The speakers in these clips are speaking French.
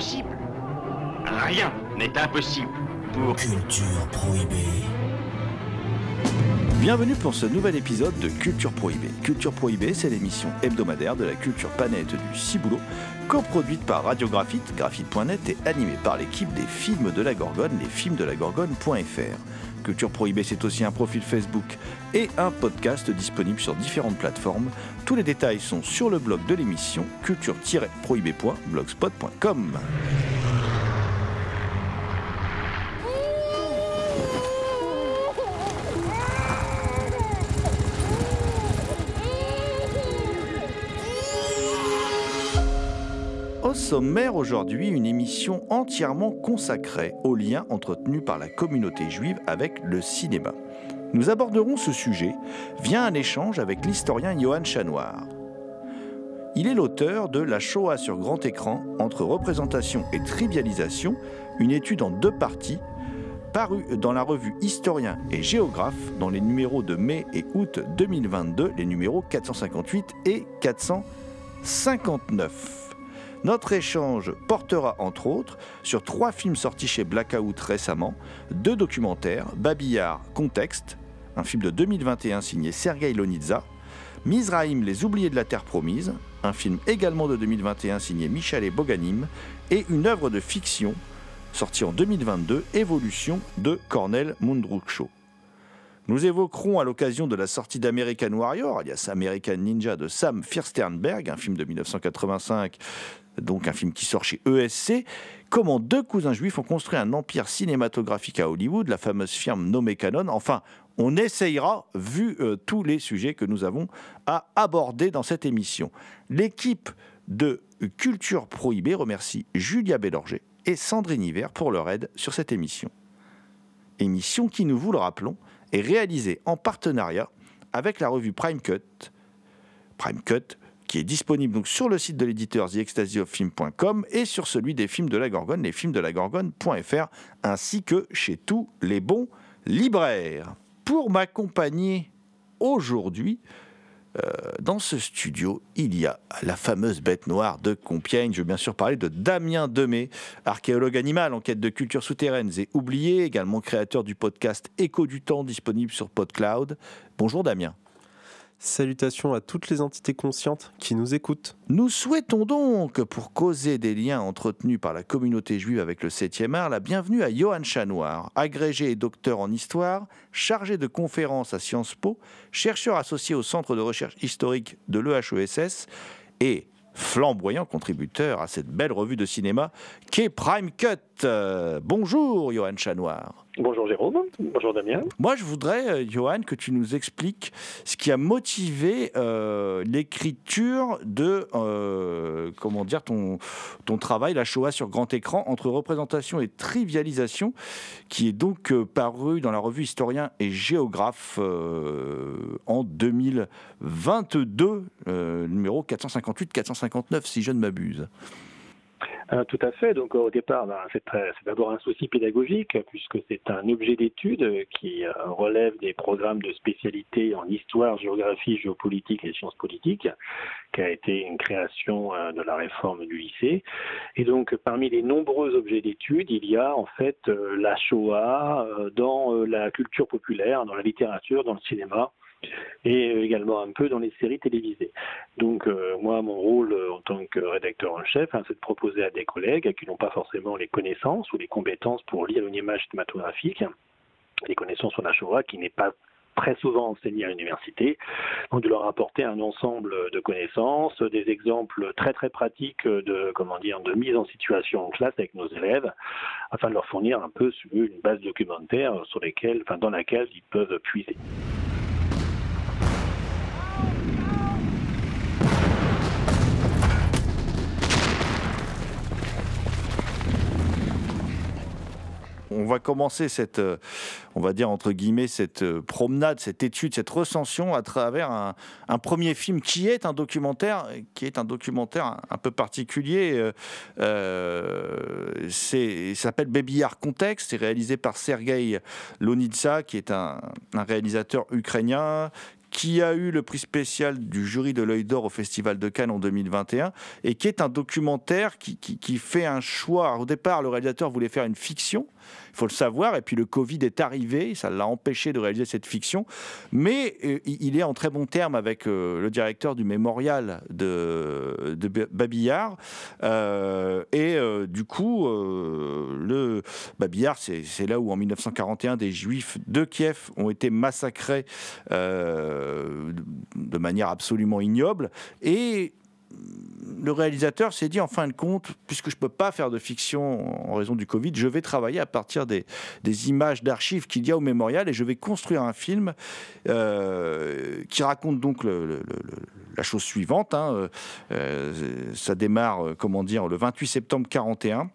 Rien n'est impossible pour... Culture prohibée. Bienvenue pour ce nouvel épisode de Culture Prohibée. Culture Prohibée, c'est l'émission hebdomadaire de la culture panette du Ciboulot, coproduite par Radiographite, graphite.net et animée par l'équipe des films de la Gorgone, les Culture Prohibée, c'est aussi un profil Facebook et un podcast disponible sur différentes plateformes. Tous les détails sont sur le blog de l'émission culture-prohibée.blogspot.com. sommaire aujourd'hui, une émission entièrement consacrée aux liens entretenus par la communauté juive avec le cinéma. Nous aborderons ce sujet via un échange avec l'historien Johan Chanoir. Il est l'auteur de La Shoah sur grand écran entre représentation et trivialisation, une étude en deux parties, parue dans la revue Historien et Géographe dans les numéros de mai et août 2022, les numéros 458 et 459. Notre échange portera entre autres sur trois films sortis chez Blackout récemment, deux documentaires, Babillard, Contexte, un film de 2021 signé Sergei Lonitza, Mizraïm, Les oubliés de la Terre promise, un film également de 2021 signé Michel et Boganim, et une œuvre de fiction sortie en 2022, Évolution de Cornel Mundruksho. Nous évoquerons à l'occasion de la sortie d'American Warrior, alias American Ninja de Sam Firsternberg, un film de 1985 donc un film qui sort chez ESC, comment deux cousins juifs ont construit un empire cinématographique à Hollywood, la fameuse firme nommée Canon. Enfin, on essayera, vu euh, tous les sujets que nous avons à aborder dans cette émission. L'équipe de Culture Prohibée remercie Julia Bélorger et Sandrine Hiver pour leur aide sur cette émission. Émission qui, nous vous le rappelons, est réalisée en partenariat avec la revue Prime Cut. Prime Cut, qui est disponible sur le site de l'éditeur TheExtasyOfFilm.com et sur celui des films de la Gorgone, lesfilmsdelagorgone.fr, ainsi que chez tous les bons libraires. Pour m'accompagner aujourd'hui, euh, dans ce studio, il y a la fameuse bête noire de Compiègne. Je veux bien sûr parler de Damien Demey, archéologue animal en quête de cultures souterraines et oubliées, également créateur du podcast Écho du temps disponible sur PodCloud. Bonjour Damien. Salutations à toutes les entités conscientes qui nous écoutent. Nous souhaitons donc, pour causer des liens entretenus par la communauté juive avec le 7e art, la bienvenue à Johan Chanoir, agrégé et docteur en histoire, chargé de conférences à Sciences Po, chercheur associé au Centre de recherche historique de l'EHESS et flamboyant contributeur à cette belle revue de cinéma qu'est Prime Cut. bonjour Johan Chanoir. Bonjour Jérôme, bonjour Damien. Moi je voudrais, euh, Johan, que tu nous expliques ce qui a motivé euh, l'écriture de, euh, comment dire, ton, ton travail, La Shoah sur grand écran, entre représentation et trivialisation, qui est donc paru dans la revue Historien et Géographe en 2022, numéro 458-459 si je ne m'abuse. Euh, tout à fait. Donc au départ, ben, c'est d'abord un souci pédagogique puisque c'est un objet d'étude qui euh, relève des programmes de spécialité en histoire, géographie, géopolitique et sciences politiques, qui a été une création euh, de la réforme du lycée. Et donc parmi les nombreux objets d'étude, il y a en fait la Shoah dans la culture populaire, dans la littérature, dans le cinéma et également un peu dans les séries télévisées. Donc euh, moi, mon rôle euh, en tant que rédacteur en chef, hein, c'est de proposer à des collègues qui n'ont pas forcément les connaissances ou les compétences pour lire une image cinématographique, les connaissances la Shoah qui n'est pas très souvent enseigné à l'université, de leur apporter un ensemble de connaissances, des exemples très très pratiques de comment dire de mise en situation en classe avec nos élèves, afin de leur fournir un peu une base documentaire sur lesquelles, enfin, dans laquelle ils peuvent puiser. On va commencer cette, euh, on va dire entre guillemets, cette euh, promenade, cette étude, cette recension à travers un, premier film qui est un documentaire, qui est un documentaire un, peu particulier. Euh, il s'appelle Baby Yar Context, c'est réalisé par Sergei Lonitsa, qui est un, réalisateur ukrainien qui a eu le prix spécial du jury de l'œil d'or au Festival de Cannes en 2021 et qui est un documentaire qui, fait un choix. Au départ, le réalisateur voulait faire une fiction, il faut le savoir, et puis le Covid est arrivé, ça l'a empêché de réaliser cette fiction, mais euh, il est en très bon terme avec euh, le directeur du mémorial de, de Babillard, euh, et du coup, le Babillard, c'est là où en 1941 des Juifs de Kiev ont été massacrés de manière absolument ignoble, et le réalisateur s'est dit en fin de compte, puisque je ne peux pas faire de fiction en raison du Covid, je vais travailler à partir des, images d'archives qu'il y a au mémorial et je vais construire un film euh, qui raconte donc la chose suivante. Hein, euh, euh, ça démarre, comment dire, le 28 septembre 41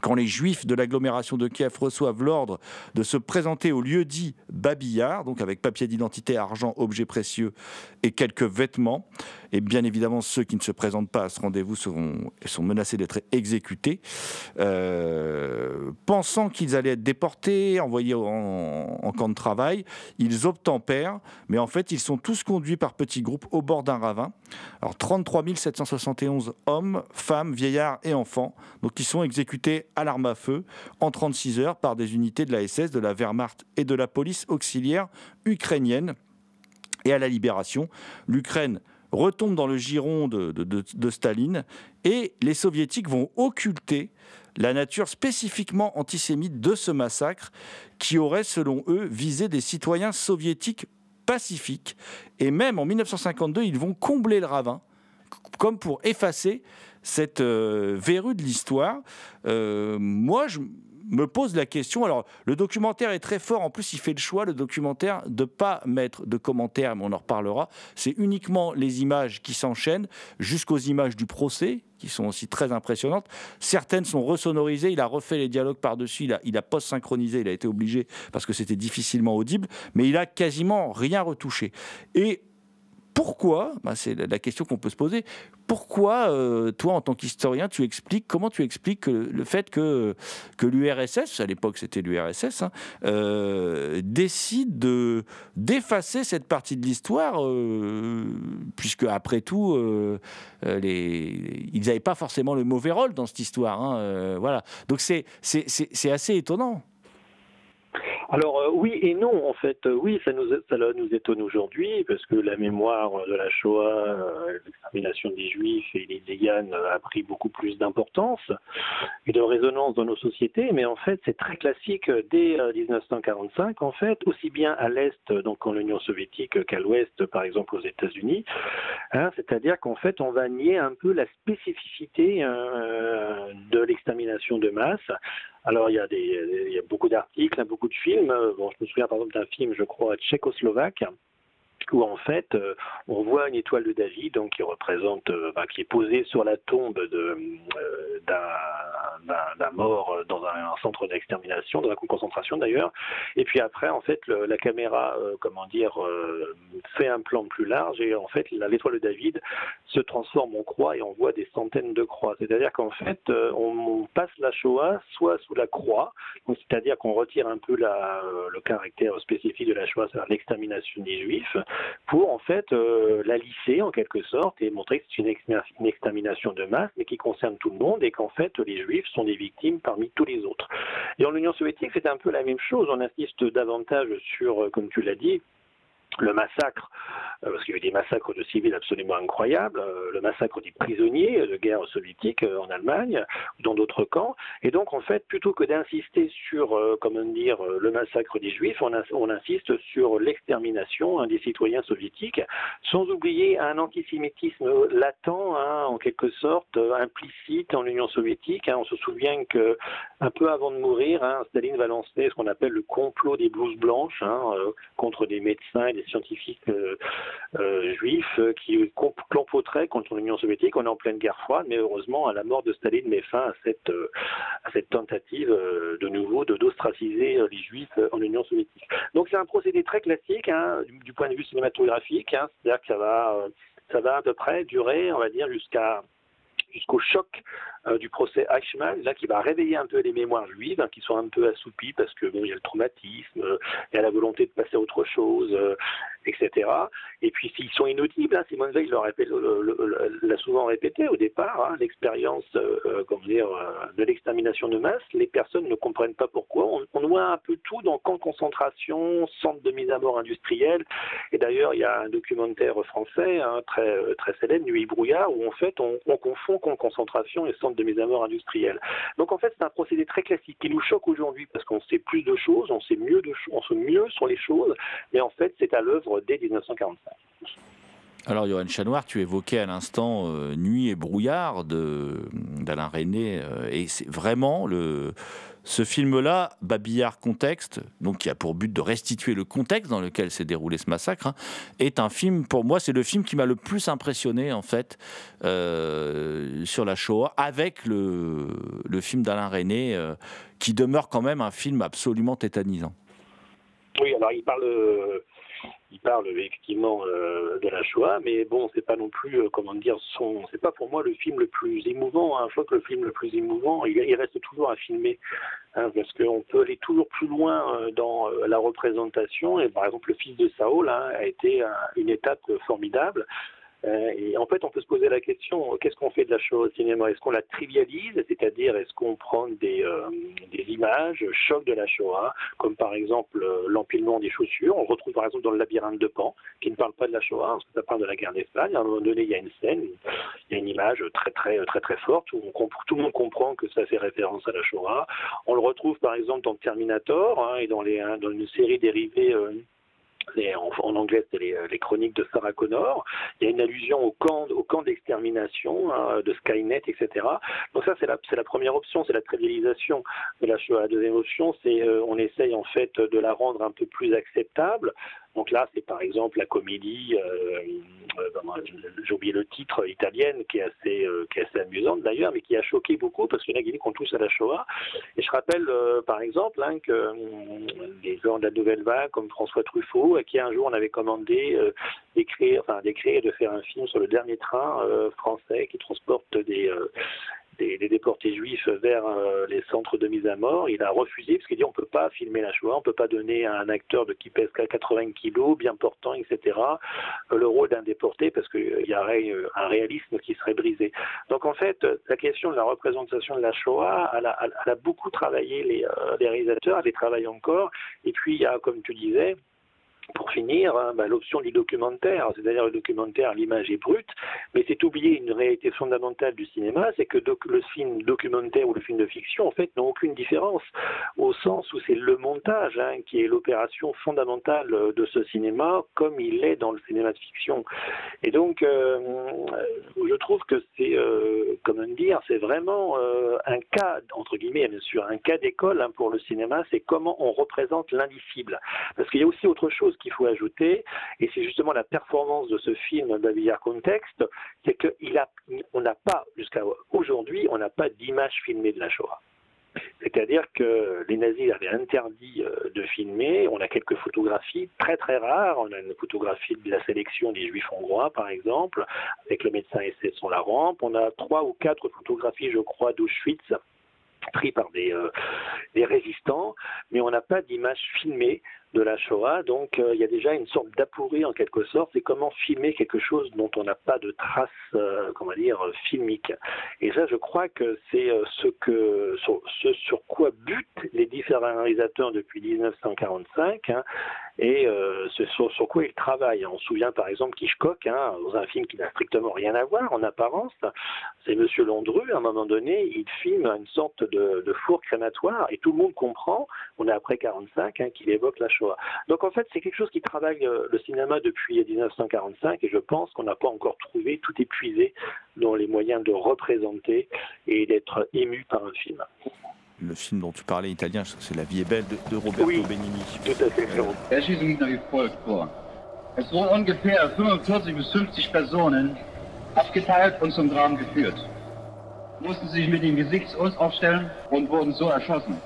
quand les juifs de l'agglomération de Kiev reçoivent l'ordre de se présenter au lieu dit Babillard, donc avec papier d'identité, argent, objets précieux et quelques vêtements, et bien évidemment ceux qui ne se présentent pas à ce rendez-vous sont menacés d'être exécutés, euh, pensant qu'ils allaient être déportés, envoyés en, camp de travail, ils obtempèrent, mais en fait ils sont tous conduits par petits groupes au bord d'un ravin. Alors 33 771 hommes, femmes, vieillards et enfants, donc ils sont exécutés à l'arme à feu en 36 heures par des unités de la SS, de la Wehrmacht et de la police auxiliaire ukrainienne. Et à la libération, l'Ukraine retombe dans le giron de, Staline et les soviétiques vont occulter la nature spécifiquement antisémite de ce massacre qui aurait, selon eux, visé des citoyens soviétiques pacifiques. Et même en 1952, ils vont combler le ravin, comme pour effacer cette euh, verrue de l'histoire. Euh, moi, je me pose la question. Alors, le documentaire est très fort. En plus, il fait le choix, le documentaire, de pas mettre de commentaires, mais on en reparlera. C'est uniquement les images qui s'enchaînent jusqu'aux images du procès, qui sont aussi très impressionnantes. Certaines sont resonorisées. Il a refait les dialogues par-dessus. Il a, il a post-synchronisé. Il a été obligé parce que c'était difficilement audible. Mais il a quasiment rien retouché. Et pourquoi, bah, c'est la question qu'on peut se poser, pourquoi euh, toi en tant qu'historien tu expliques, comment tu expliques le fait que, que l'URSS, à l'époque c'était l'URSS, hein, euh, décide de, d'effacer cette partie de l'histoire, euh, puisque après tout, les, ils n'avaient pas forcément le mauvais rôle dans cette histoire. Hein, voilà. Donc c'est, assez étonnant. Alors euh, oui et non, en fait, euh, oui, ça nous, ça nous étonne aujourd'hui parce que la mémoire de la Shoah, euh, l'extermination des Juifs et les Zéganes a pris beaucoup plus d'importance et de résonance dans nos sociétés, mais en fait c'est très classique dès 1945, en fait, aussi bien à l'Est, donc en l'Union soviétique, qu'à l'Ouest, par exemple aux États-Unis, hein, c'est-à-dire qu'en fait on va nier un peu la spécificité de l'extermination de masse alors, il y a, des, il y a beaucoup d'articles, beaucoup de films. Bon, je me souviens par exemple d'un film, je crois, tchécoslovaque, où en fait euh, on voit une étoile de David donc qui représente euh, bah, qui est posée sur la tombe euh, d'un mort dans un, centre d'extermination dans un camp de concentration d'ailleurs. Et puis après en fait la caméra comment dire fait un plan plus large et en fait l'étoile de David se transforme en croix et on voit des centaines de croix. C'est-à-dire qu'en fait on, passe la Shoah soit sous la croix c'est-à-dire qu'on retire un peu la, le caractère spécifique de la Shoah c'est-à-dire l'extermination des Juifs pour en fait euh, la lisser en quelque sorte et montrer que c'est une, extermination de masse, mais qui concerne tout le monde et qu'en fait les juifs sont des victimes parmi tous les autres. Et en Union soviétique, c'est un peu la même chose. On insiste davantage sur, euh, comme tu l'as dit, le massacre, euh, parce qu'il y a eu des massacres de civils absolument incroyables, euh, le massacre des prisonniers de guerre soviétique euh, en Allemagne, dans d'autres camps. Et donc, en fait, plutôt que d'insister sur, comment dire, le massacre des juifs, on, on insiste sur l'extermination hein, des citoyens soviétiques, sans oublier un antisémitisme latent, hein, en quelque sorte, implicite en Union soviétique. Hein. On se souvient que un peu avant de mourir, Staline va lancer ce qu'on appelle le complot des blouses blanches contre des médecins et des scientifiques euh, euh, juifs euh, qui comploteraient contre l'Union soviétique. On est en pleine guerre froide, mais heureusement, à la mort de Staline met fin à cette, à cette tentative de nouveau de d'ostraciser les juifs en Union soviétique. Donc c'est un procédé très classique hein, du, point de vue cinématographique, hein. c'est-à-dire que ça va, ça va à peu près durer, on va dire, jusqu'à jusqu'au choc euh, du procès Eichmann, là, qui va réveiller un peu les mémoires juives, hein, qui sont un peu assoupies parce que bon, il y a le traumatisme, euh, il y a la volonté de passer à autre chose, euh, etc. Et puis s'ils sont inaudibles, hein, Simone Veil l'a souvent répété au départ, hein, l'expérience, comment dire, de l'extermination de masse, les personnes ne comprennent pas pourquoi. On, on voit un peu tout dans camp de concentration, centre de mise à mort industrielle. Et d'ailleurs, il y a un documentaire français très très célèbre, Nuit brouillard, où en fait on, on confond camp de concentration et centre de mort industrielle. Donc en fait, c'est un procédé très classique qui nous choque aujourd'hui parce qu'on sait plus de choses, on sait mieux, de, on sait mieux sur les choses, mais en fait, c'est à l'œuvre dès 1945. Alors, Johan Chanoir, tu évoquais à l'instant euh, Nuit et brouillard d'Alain René, euh, et c'est vraiment le, ce film-là, Babillard Contexte, donc qui a pour but de restituer le contexte dans lequel s'est déroulé ce massacre, hein, est un film, pour moi, c'est le film qui m'a le plus impressionné, en fait, euh, sur la Shoah, avec le, film d'Alain René, euh, qui demeure quand même un film absolument tétanisant. Oui, alors il parle il parle effectivement euh, de la Shoah, mais bon, c'est pas non plus, euh, comment dire, son, c'est pas pour moi le film le plus émouvant. Hein. Je crois que le film le plus émouvant, il, reste toujours à filmer, hein, parce qu'on peut aller toujours plus loin euh, dans la représentation. Et par exemple, le fils de Saul hein, a été une étape formidable. Euh, et en fait, on peut se poser la question qu'est-ce qu'on fait de la Shoah au cinéma? Est-ce qu'on la trivialise, c'est-à-dire est-ce qu'on prend des, euh, images chocs de la Shoah, comme par exemple euh, l'empilement des chaussures? On retrouve par exemple dans le labyrinthe de Pan, qui ne parle pas de la Shoah, parce que ça parle de la guerre d'Espagne. À un moment donné, il y a une scène, il y a une image très très très très forte où tout le monde comprend que ça fait référence à la Shoah. On le retrouve par exemple dans Terminator hein, et dans, les, hein, dans une série dérivée en, anglais, c'est les, les, chroniques de Sarah Connor. Il y a une allusion au camp, au camp d'extermination hein, de Skynet, etc. Donc ça, c'est la, la, première option, c'est la trivialisation de la. La deuxième option, c'est euh, on essaye en fait de la rendre un peu plus acceptable donc là, c'est par exemple la comédie, euh, euh, j'ai oublié le titre, italienne, qui est assez, euh, qui est assez amusante d'ailleurs, mais qui a choqué beaucoup parce en a disent qu'on touche à la Shoah. Et je rappelle par exemple hein, que des gens de la nouvelle vague, comme François Truffaut, à qui un jour on avait commandé d'écrire, enfin d'écrire et de faire un film sur le dernier train français qui transporte des des, déportés juifs vers euh, les centres de mise à mort. Il a refusé parce qu'il dit on peut pas filmer la Shoah, on peut pas donner à un acteur de qui pèse 80 kilos, bien portant, etc. Euh, le rôle d'un déporté parce qu'il y aurait euh, un réalisme qui serait brisé. Donc en fait, la question de la représentation de la Shoah, elle a, beaucoup travaillé les, les réalisateurs, elle les travaille encore. Et puis il y a, comme tu disais, pour finir, hein, bah, l'option du documentaire, c'est-à-dire le documentaire, l'image est brute, mais c'est oublier une réalité fondamentale du cinéma, c'est que le film documentaire ou le film de fiction, en fait, n'ont aucune différence, au sens où c'est le montage hein, qui est l'opération fondamentale de ce cinéma, comme il est dans le cinéma de fiction. Et donc, euh, je trouve que c'est, euh, comment dire, c'est vraiment euh, un cas, entre guillemets, bien sûr, un cas d'école hein, pour le cinéma, c'est comment on représente l'indicible. Parce qu'il y a aussi autre chose qu'il faut ajouter, et c'est justement la performance de ce film Babillard Contexte, c'est qu'on n'a pas, jusqu'à aujourd'hui, on n'a pas d'image filmée de la Shoah. C'est-à-dire que les nazis avaient interdit euh, de filmer. On a quelques photographies très très rares. On a une photographie de la sélection des juifs hongrois, par exemple, avec le médecin SS sur la rampe. On a trois ou quatre photographies, je crois, d'Auschwitz pris par des, euh, des résistants, mais on n'a pas d'image filmée de la Shoah. Donc euh, il y a déjà une sorte d'apourie en quelque sorte. C'est comment filmer quelque chose dont on n'a pas de traces, euh, comment dire, filmiques. Et ça, je crois que c'est euh, ce que sur, ce sur quoi butent les différents réalisateurs depuis 1945. Hein, et ce sur, quoi ils travaillent. On se souvient par exemple Hitchcock, hein, dans un film qui n'a strictement rien à voir en apparence, c'est Monsieur Londru, à un moment donné, il filme une sorte de, four crématoire et tout le monde comprend, on est après 45, hein, qu'il évoque la. Donc en fait, c'est quelque chose qui travaille euh, le cinéma depuis 1945 et je pense qu'on n'a pas encore trouvé tout épuisé dans les moyens de représenter et d'être ému par un film le film dont tu parlais italien, c'est La vie est belle de, de Roberto oui, Benigni. Tout à fait. Der Schießung ging wie folgt vor. Es wurden ungefähr 45 bis 50 Personen aufgeteilt und zum Graben geführt. Mussten sich mit dem Gesicht uns aufstellen und wurden so erschossen.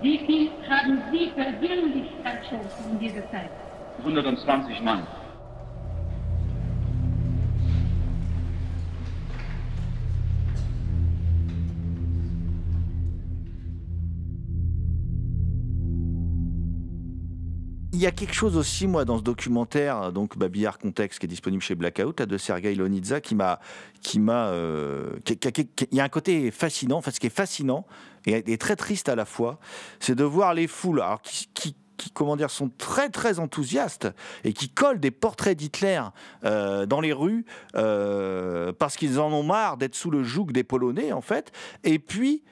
Wie viel haben Sie persönlich erschossen in dieser Zeit? 120 Mann. Il y a quelque chose aussi, moi, dans ce documentaire, donc Babillard Contexte, qui est disponible chez Blackout, de Sergei Lonitza, qui m'a, qui m'a, euh, il y a un côté fascinant. Enfin, ce qui est fascinant et, très triste à la fois, c'est de voir les foules, alors qui, comment dire, sont très très enthousiastes et qui collent des portraits d'Hitler euh, dans les rues euh, parce qu'ils en ont marre d'être sous le joug des Polonais en fait. Et puis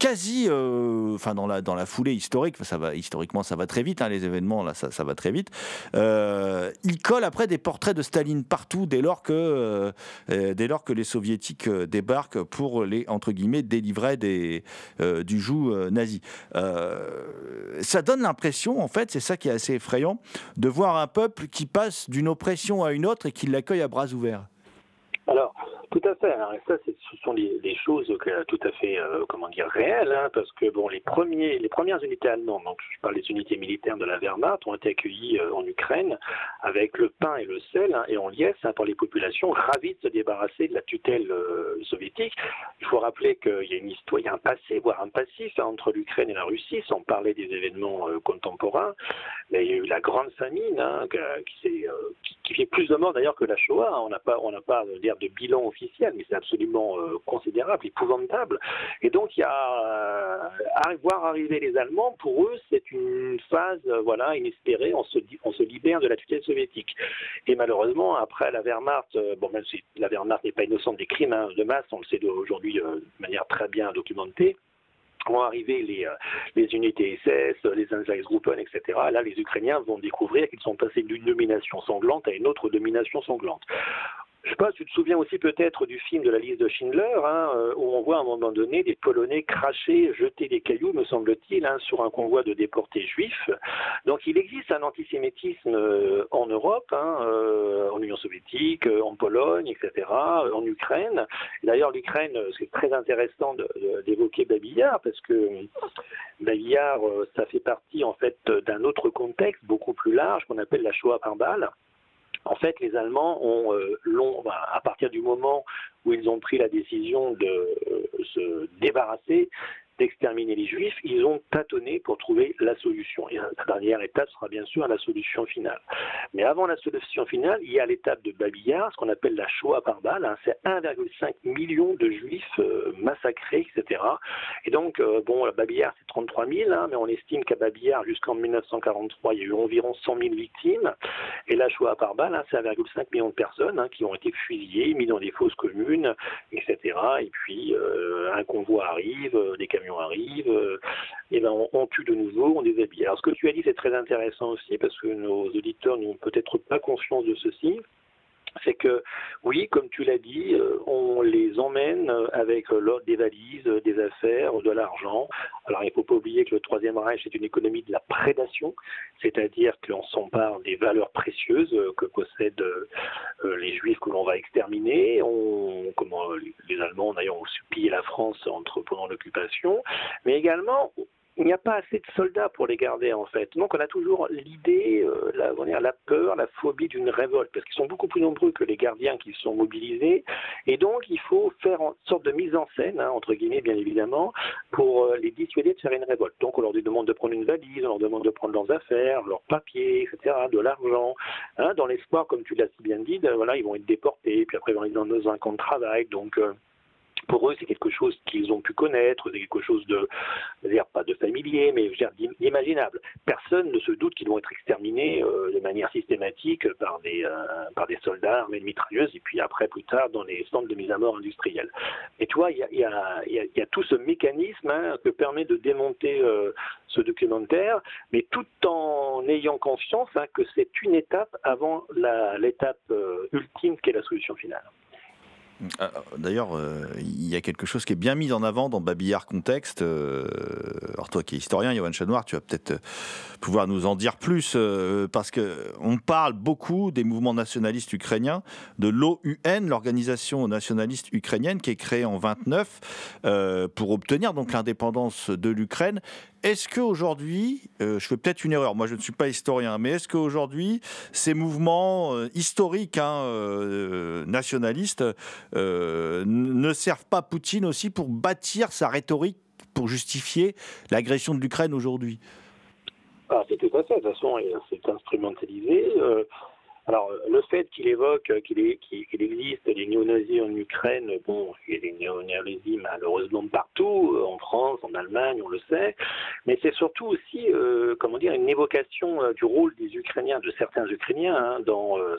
quasi, euh, enfin dans la dans la foulée historique, ça va historiquement ça va très vite, hein, les événements là ça, va très vite. Euh, il colle après des portraits de Staline partout dès lors que euh, dès lors que les soviétiques débarquent pour les entre guillemets délivrer du joug nazi. ça donne l'impression en fait, c'est ça qui est assez effrayant, de voir un peuple qui passe d'une oppression à une autre et qui l'accueille à bras ouverts. Alors, tout à fait. Ça, ce sont des, des, choses tout à fait, euh, comment dire, réelles, hein, parce que bon, les premiers, les premières unités allemandes, donc je parle des unités militaires de la Wehrmacht, ont été accueillies euh, en Ukraine avec le pain et le sel hein, et en liesse hein, par les populations ravies de se débarrasser de la tutelle euh, soviétique. Il faut rappeler qu'il y a une histoire, il y un passé, voire un passif hein, entre l'Ukraine et la Russie, sans parler des événements contemporains. Mais il y a eu la grande famine, qui, fait plus de morts d'ailleurs que la Shoah. On n'a pas, on n'a pas dire de bilan officiel mais c'est absolument euh, considérable, épouvantable. Et donc, il y a euh, voir arriver les Allemands, pour eux, c'est une phase euh, voilà inespérée. On se, on se libère de la tutelle soviétique. Et malheureusement, après la Wehrmacht, euh, bon, même si la Wehrmacht n'est pas innocente des crimes hein, de masse, on le sait aujourd'hui de manière très bien documentée vont arriver les, les unités SS, les Einsatzgruppen, etc. Là, les Ukrainiens vont découvrir qu'ils sont passés d'une domination sanglante à une autre domination sanglante. Je sais pas, tu te souviens aussi peut-être du film de la liste de Schindler, hein, euh, où on voit à un moment donné des Polonais cracher, jeter des cailloux, me semble-t-il, hein, sur un convoi de déportés juifs. Donc il existe un antisémitisme euh, en Europe, hein, euh, en Union soviétique, en Pologne, etc., en Ukraine. D'ailleurs, l'Ukraine, c'est très intéressant d'évoquer Babillard, parce que Babillard, ça fait partie en fait d'un autre contexte beaucoup plus large qu'on appelle la Shoah par balle. En fait, les Allemands ont, euh, bah, à partir du moment où ils ont pris la décision de euh, se débarrasser d'exterminer les juifs, ils ont tâtonné pour trouver la solution. Et la dernière étape sera bien sûr la solution finale. Mais avant la solution finale, il y a l'étape de Babillard, ce qu'on appelle la Shoah par balle. Hein. C'est 1,5 million de juifs euh, massacrés, etc. Et donc, euh, bon, Babillard, c'est 33 000, hein, mais on estime qu'à Babillard, jusqu'en 1943, il y a eu environ 100 000 victimes. Et la Shoah par balle, hein, c'est 1,5 million de personnes qui ont été fusillées, mises dans des fosses communes, etc. Et puis, euh, un convoi arrive, des camions arrive, euh, et ben on, tue de nouveau, on déshabille. Alors ce que tu as dit c'est très intéressant aussi parce que nos auditeurs n'ont peut-être pas conscience de ceci c'est que oui, comme tu l'as dit, euh, on les emmène avec des valises, des affaires, de l'argent. Alors il ne faut pas oublier que le Troisième Reich est une économie de la prédation, c'est-à-dire qu'on s'empare des valeurs précieuses que possèdent euh, les Juifs que l'on va exterminer. On, comment les Allemands d'ailleurs ont supplié la France entre pendant l'occupation, mais également il n'y a pas assez de soldats pour les garder en fait. Donc on a toujours l'idée, euh, la, peur, la phobie d'une révolte, parce qu'ils sont beaucoup plus nombreux que les gardiens qui sont mobilisés. Et donc il faut faire une sorte de mise en scène, hein, entre guillemets bien évidemment, pour euh, les dissuader de faire une révolte. Donc on leur demande de prendre une valise, on leur demande de prendre leurs affaires, leurs papiers, etc., de l'argent, hein, dans l'espoir, comme tu l'as si bien dit, de- voilà, ils vont être déportés, puis après ils vont être dans un camp de travail. Donc euh, pour eux, c'est quelque chose qu'ils ont pu connaître, c'est quelque chose de, dire, pas de familier, mais d'imaginable. Personne ne se doute qu'ils vont être exterminés euh, de manière systématique par des, euh, par des soldats armés de mitrailleuses, et puis après, plus tard, dans les centres de mise à mort industriels. Et tu vois, il y a, tout ce mécanisme hein, que permet de démonter euh, ce documentaire, mais tout en ayant conscience hein, que c'est une étape avant l'étape ultime qui est la solution finale. Euh, D'ailleurs, euh, il y a quelque chose qui est bien mis en avant dans Babillard Contexte. euh, alors toi qui es historien, Johan Chanoir, tu vas peut-être euh, pouvoir nous en dire plus, parce que on parle beaucoup des mouvements nationalistes ukrainiens, de l'OUN, l'organisation nationaliste ukrainienne, qui est créée en 29 euh, pour obtenir donc l'indépendance de l'Ukraine. Est-ce qu'aujourd'hui, euh, je fais peut-être une erreur, moi je ne suis pas historien, mais est-ce qu'aujourd'hui, ces mouvements historiques, hein, nationalistes, euh, ne servent pas Poutine aussi pour bâtir sa rhétorique, pour justifier l'agression de l'Ukraine aujourd'hui? Ah, tout à fait. De toute façon, c'est instrumentalisé. Euh, alors, le fait qu'il évoque qu'il est- qu'il- existe des néo-nazis en Ukraine, bon, il y a des néo-nazis malheureusement partout, euh, en France, en Allemagne, on le sait, mais c'est surtout aussi, euh, comment dire, une évocation euh, du rôle des Ukrainiens, de certains Ukrainiens, hein, dans euh,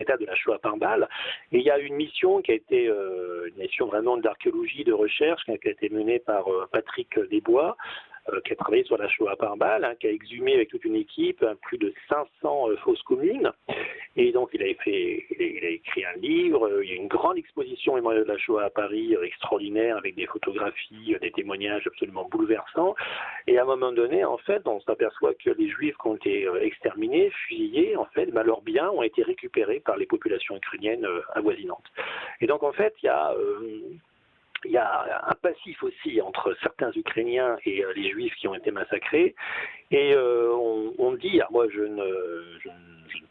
l'état de la Shoah par balle. Et il y a une mission qui a été euh, une mission vraiment d'archéologie, de recherche, qui a été menée par euh, Patrick Desbois, euh, qui a travaillé sur la Shoah par balle, hein, qui a exhumé avec toute une équipe hein, plus de 500 euh, fausses communes. Et donc, il a, fait, il a, écrit un livre. euh, il y a une grande exposition mémoriale de la Shoah à Paris, euh, extraordinaire, avec des photographies, euh, des témoignages absolument bouleversants. Et à un moment donné, en fait, on s'aperçoit que les Juifs qui ont été euh, exterminés, fusillés, en fait, bah, leurs biens ont été récupérés par les populations ukrainiennes euh, avoisinantes. Et donc, en fait, il y a... il y a un passif aussi entre certains Ukrainiens et euh, les Juifs qui ont été massacrés. Et euh, on, on dit, alors moi je ne,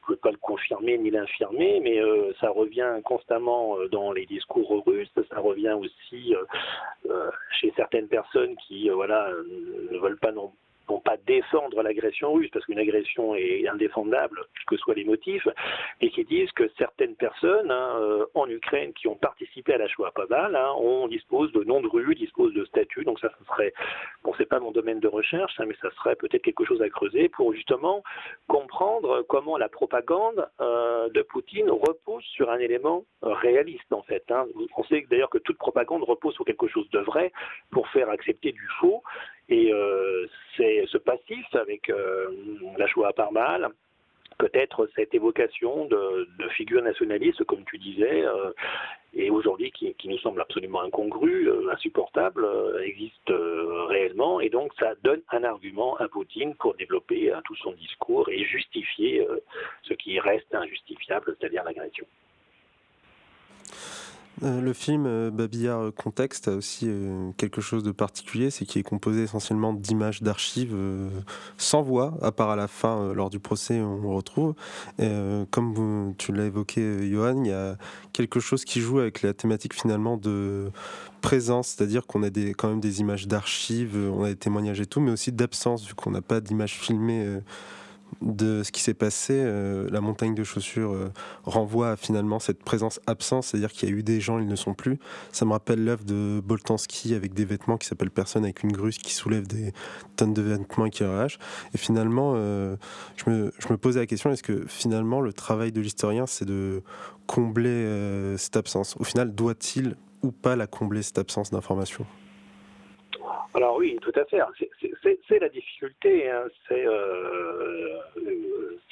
peux pas le confirmer ni l'infirmer, mais euh, ça revient constamment dans les discours russes, ça revient aussi chez certaines personnes qui voilà, ne veulent pas non vont pas défendre l'agression russe parce qu'une agression est indéfendable, quels que soient les motifs, et qui disent que certaines personnes hein, euh, en Ukraine qui ont participé à la Shoah pas mal, hein, on dispose de noms de rue, disposent de statuts, donc ça, ce serait, bon, c'est pas mon domaine de recherche, hein, mais ça serait peut-être quelque chose à creuser pour justement comprendre comment la propagande euh, de Poutine repose sur un élément euh, réaliste en fait. Hein. On sait d'ailleurs que toute propagande repose sur quelque chose de vrai pour faire accepter du faux. Et euh, ce passif avec euh, la Shoah par mal, peut-être cette évocation de, figures nationalistes, comme tu disais, euh, et aujourd'hui qui, nous semble absolument incongrue, euh, insupportable, existe réellement, et donc ça donne un argument à Poutine pour développer tout son discours et justifier ce qui reste injustifiable, c'est-à-dire l'agression. Euh, le film euh, Babillard euh, Contexte a aussi euh, quelque chose de particulier, c'est qu'il est composé essentiellement d'images d'archives sans voix, à part à la fin, lors du procès, on retrouve. Et, comme tu l'as évoqué, Johan, il y a quelque chose qui joue avec la thématique finalement de présence, c'est-à-dire qu'on a quand même des images d'archives, on a des témoignages et tout, mais aussi d'absence, vu qu'on n'a pas d'images filmées. De ce qui s'est passé, euh, la montagne de chaussures euh, renvoie à finalement cette présence absente, c'est-à-dire qu'il y a eu des gens, ils ne sont plus. Ça me rappelle l'œuvre de Boltanski avec des vêtements qui s'appelle Personne avec une grue qui soulève des tonnes de vêtements et qui relâche. Et finalement, euh, je, me, je me posais la question est-ce que finalement le travail de l'historien, c'est de combler cette absence? Au final, doit-il ou pas la combler cette absence d'information? Alors oui, tout à fait. C'est- la difficulté. hein. C'est euh,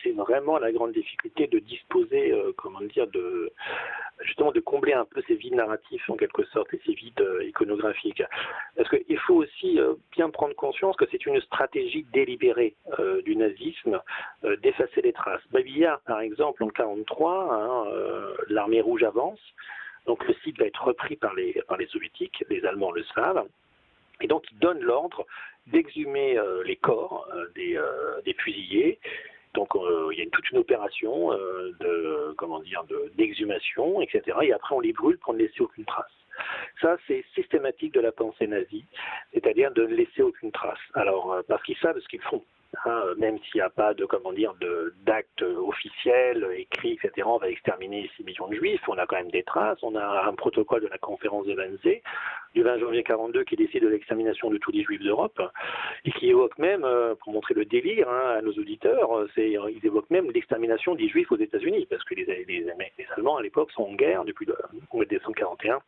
c'est vraiment la grande difficulté de disposer, euh, comment dire, justement de combler un peu ces vides narratifs en quelque sorte et ces vides euh, iconographiques. Parce qu'il faut aussi bien prendre conscience que c'est une stratégie délibérée du nazisme d'effacer les traces. Babillard, par exemple, en 1943, hein, l'armée rouge avance. Donc le site va être repris par les soviétiques, les Allemands le savent. Et donc, il donne l'ordre d'exhumer euh, les corps euh, des, euh, des, fusillés. Donc, il y a toute une opération d'exhumation, etc. Et après, on les brûle pour ne laisser aucune trace. Ça, c'est systématique de la pensée nazie, c'est-à-dire de ne laisser aucune trace. Alors, parce qu'ils savent ce qu'ils font. Hein, même s'il n'y a pas de comment dire d'acte officiel écrit, etc. On va exterminer 6 millions de juifs. On a quand même des traces. On a un protocole de la conférence de Wannsee du 20 janvier 42 qui décide de l'extermination de tous les juifs d'Europe et qui évoque même, euh, pour montrer le délire hein, à nos auditeurs, euh, c'est, ils évoquent même l'extermination des juifs aux États-Unis parce que les, les, Allemands à l'époque sont en guerre depuis le de décembre 41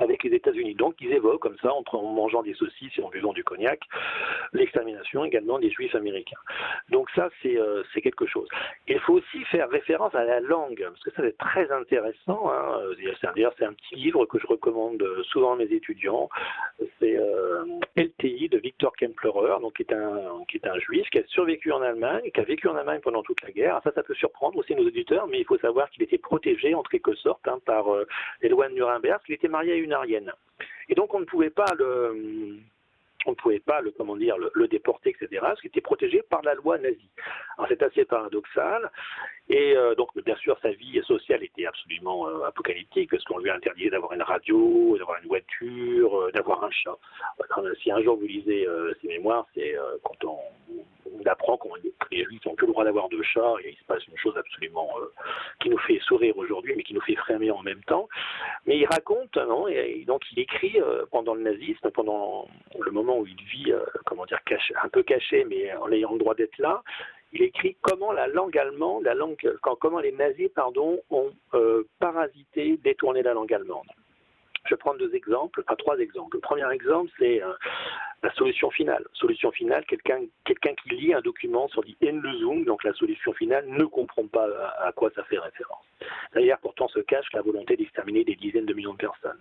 avec les États-Unis. Donc ils évoquent comme ça, en mangeant des saucisses et en buvant du cognac, l'extermination également des Juifs américains. Donc ça, c'est euh, quelque chose. Il faut aussi faire référence à la langue, parce que ça c'est très intéressant. Hein. C'est un petit livre que je recommande souvent à mes étudiants. C'est euh, LTI de Victor Kemplerer, donc qui est, un, qui est un juif qui a survécu en Allemagne, qui a vécu en Allemagne pendant toute la guerre. Ça, ça peut surprendre aussi nos auditeurs, mais il faut savoir qu'il était protégé en quelque sorte hein, par euh, les lois de Nuremberg. Il était marié à une Et donc on ne pouvait pas le, on ne pouvait pas le, comment dire, le, déporter, etc., parce qu'il était protégé par la loi nazie. Alors c'est assez paradoxal, et euh, donc bien sûr sa vie sociale était absolument euh, apocalyptique, parce qu'on lui a interdit d'avoir une radio, d'avoir une voiture, euh, d'avoir un chat. Si un jour vous lisez ses mémoires, c'est quand on, on apprend que les juifs n'ont plus le droit d'avoir de chat, et il se passe une chose absolument qui nous fait sourire aujourd'hui, mais qui nous fait frémir en même temps. Mais il raconte, non, et, donc il écrit pendant le nazisme, pendant le moment où il vit, euh, comment dire, caché, un peu caché, mais en ayant le droit d'être là, il écrit comment la langue allemande, la langue, comment les nazis, pardon, ont euh, parasité, détourné la langue allemande. Je vais prendre deux exemples, enfin trois exemples. Le premier exemple, c'est euh, la solution finale. Solution finale, quelqu'un qui lit un document sur dit donc la solution finale, ne comprend pas à, quoi ça fait référence. D'ailleurs, pourtant se cache la volonté d'exterminer des dizaines de millions de personnes.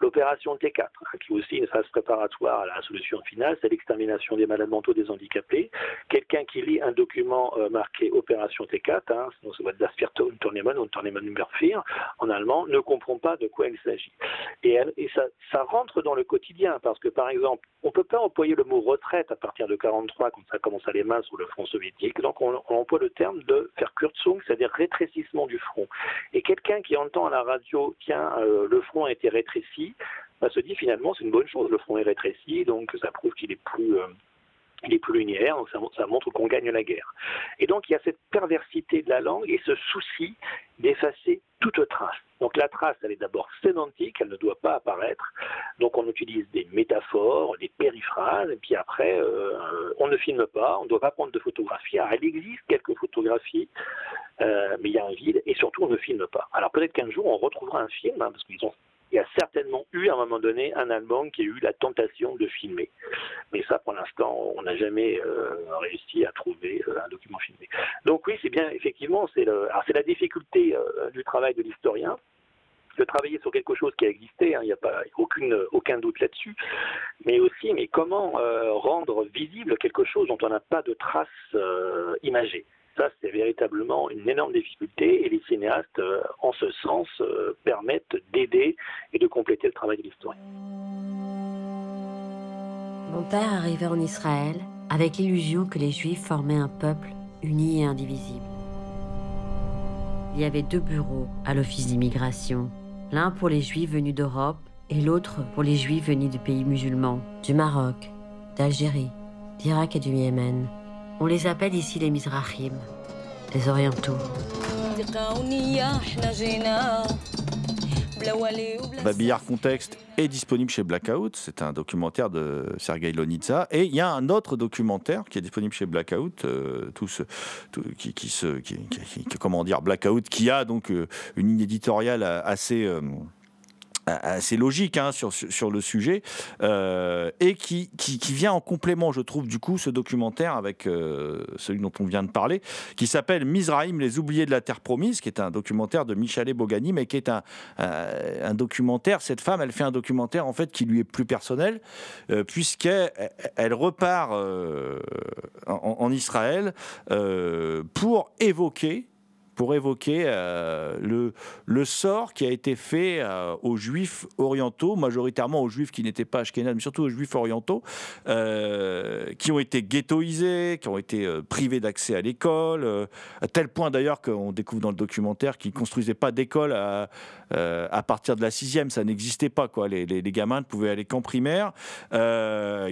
L'opération T4, hein, qui est aussi une phase préparatoire à la solution finale, c'est l'extermination des malades mentaux, des handicapés. Quelqu'un qui lit un document euh, marqué opération T4, hein, sinon ça va être Unternehmen ou Unternehmen Nummer 4 en allemand, ne comprend pas de quoi il s'agit. Et, et ça, ça rentre dans le quotidien, parce que par exemple, on ne peut pas employer le mot retraite à partir de 43 quand ça commence à aller mal sur le front soviétique. Donc on, emploie le terme de faire Kurzung, c'est-à-dire rétrécissement du front. Et quelqu'un qui entend à la radio, tiens, euh, le front a été rétréci, bah, se dit finalement c'est une bonne chose, le front est rétréci, donc ça prouve qu'il est plus... Euh, il est plus linéaire, donc ça, montre qu'on gagne la guerre. Et donc il y a cette perversité de la langue et ce souci d'effacer toute trace. Donc la trace, elle est d'abord sémantique, elle ne doit pas apparaître. Donc on utilise des métaphores, des périphrases, et puis après, euh, on ne filme pas, on ne doit pas prendre de photographies. Alors il existe quelques photographies, euh, mais il y a un vide, et surtout on ne filme pas. Alors peut-être qu'un jour on retrouvera un film, hein, parce qu'ils ont il y a certainement eu à un moment donné un Allemand qui a eu la tentation de filmer. Mais ça, pour l'instant, on n'a jamais euh, réussi à trouver euh, un document filmé. Donc oui, c'est bien, effectivement, c'est la difficulté euh, du travail de l'historien de travailler sur quelque chose qui a existé, hein, il n'y a pas aucune, aucun doute là-dessus, mais aussi, mais comment rendre visible quelque chose dont on n'a pas de traces imagées. Ça, c'est véritablement une énorme difficulté et les cinéastes, euh, en ce sens, euh, permettent d'aider et de compléter le travail de l'historien. Mon père arrivait en Israël avec l'illusion que les Juifs formaient un peuple uni et indivisible. Il y avait deux bureaux à l'Office d'immigration, l'un pour les Juifs venus d'Europe et l'autre pour les Juifs venus de pays musulmans, du Maroc, d'Algérie, d'Irak et du Yémen. On les appelle ici les Mizrahim, les Orientaux. Babillard Contexte est disponible chez Blackout. C'est un documentaire de Sergei Lonitsa. Et il y a un autre documentaire qui est disponible chez Blackout, euh, ce, qui, se, comment dire, Blackout, qui a donc euh, une ligne éditoriale assez. Euh, assez logique hein, sur, sur le sujet euh, et qui, qui, vient en complément, je trouve, du coup, ce documentaire avec euh, celui dont on vient de parler, qui s'appelle Mizraïm, les oubliés de la terre promise, qui est un documentaire de Michele Bogani, mais qui est un, un, documentaire. Cette femme, elle fait un documentaire en fait qui lui est plus personnel, euh, puisqu'elle elle repart en, en, Israël pour évoquer pour évoquer le, le sort qui a été fait aux juifs orientaux, majoritairement aux juifs qui n'étaient pas ashkénazes, mais surtout aux juifs orientaux, qui ont été ghettoisés, qui ont été privés d'accès à l'école, à tel point d'ailleurs qu'on découvre dans le documentaire qu'ils ne construisaient pas d'école à, partir de la sixième, ça n'existait pas. Quoi. Les, les, gamins ne pouvaient aller qu'en primaire. Il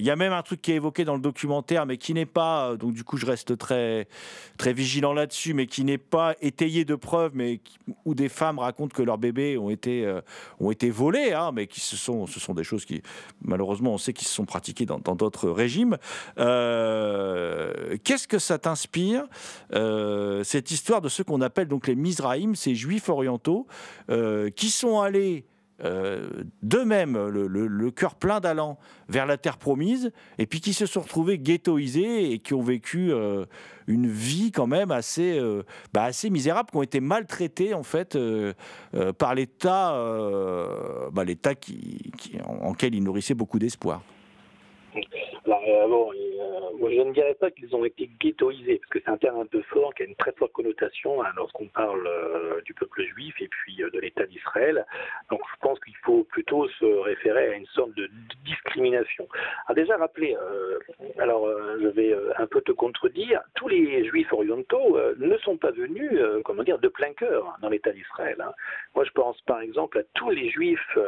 y a même un truc qui est évoqué dans le documentaire, mais qui n'est pas, donc du coup je reste très, très vigilant là-dessus, mais qui n'est pas étayé de preuves, mais où des femmes racontent que leurs bébés ont été, euh, ont été volés, hein, mais qui ce sont, ce sont des choses qui, malheureusement, on sait qui se sont pratiquées dans d'autres régimes. Euh, qu'est-ce que ça t'inspire, euh, cette histoire de ceux qu'on appelle donc les Mizraïm, ces juifs orientaux, qui sont allés euh, d'eux-mêmes le, cœur plein d'allant vers la terre promise, et puis qui se sont retrouvés ghettoisés et qui ont vécu euh, une vie quand même assez, euh, bah, assez misérable, qui ont été maltraités en fait par l'État, bah, l'État qui, en, en, quel ils nourrissaient beaucoup d'espoir. Alors, moi, je ne dirais pas qu'ils ont été ghettoisés, parce que c'est un terme un peu fort, qui a une très forte connotation hein, lorsqu'on parle euh, du peuple juif et puis euh, de l'État d'Israël. Donc, je pense qu'il faut plutôt se référer à une sorte de discrimination. Alors, déjà, rappeler, euh, alors, je vais un peu te contredire, tous les juifs orientaux ne sont pas venus, comment dire, de plein cœur dans l'État d'Israël. Hein. Moi, je pense par exemple à tous les juifs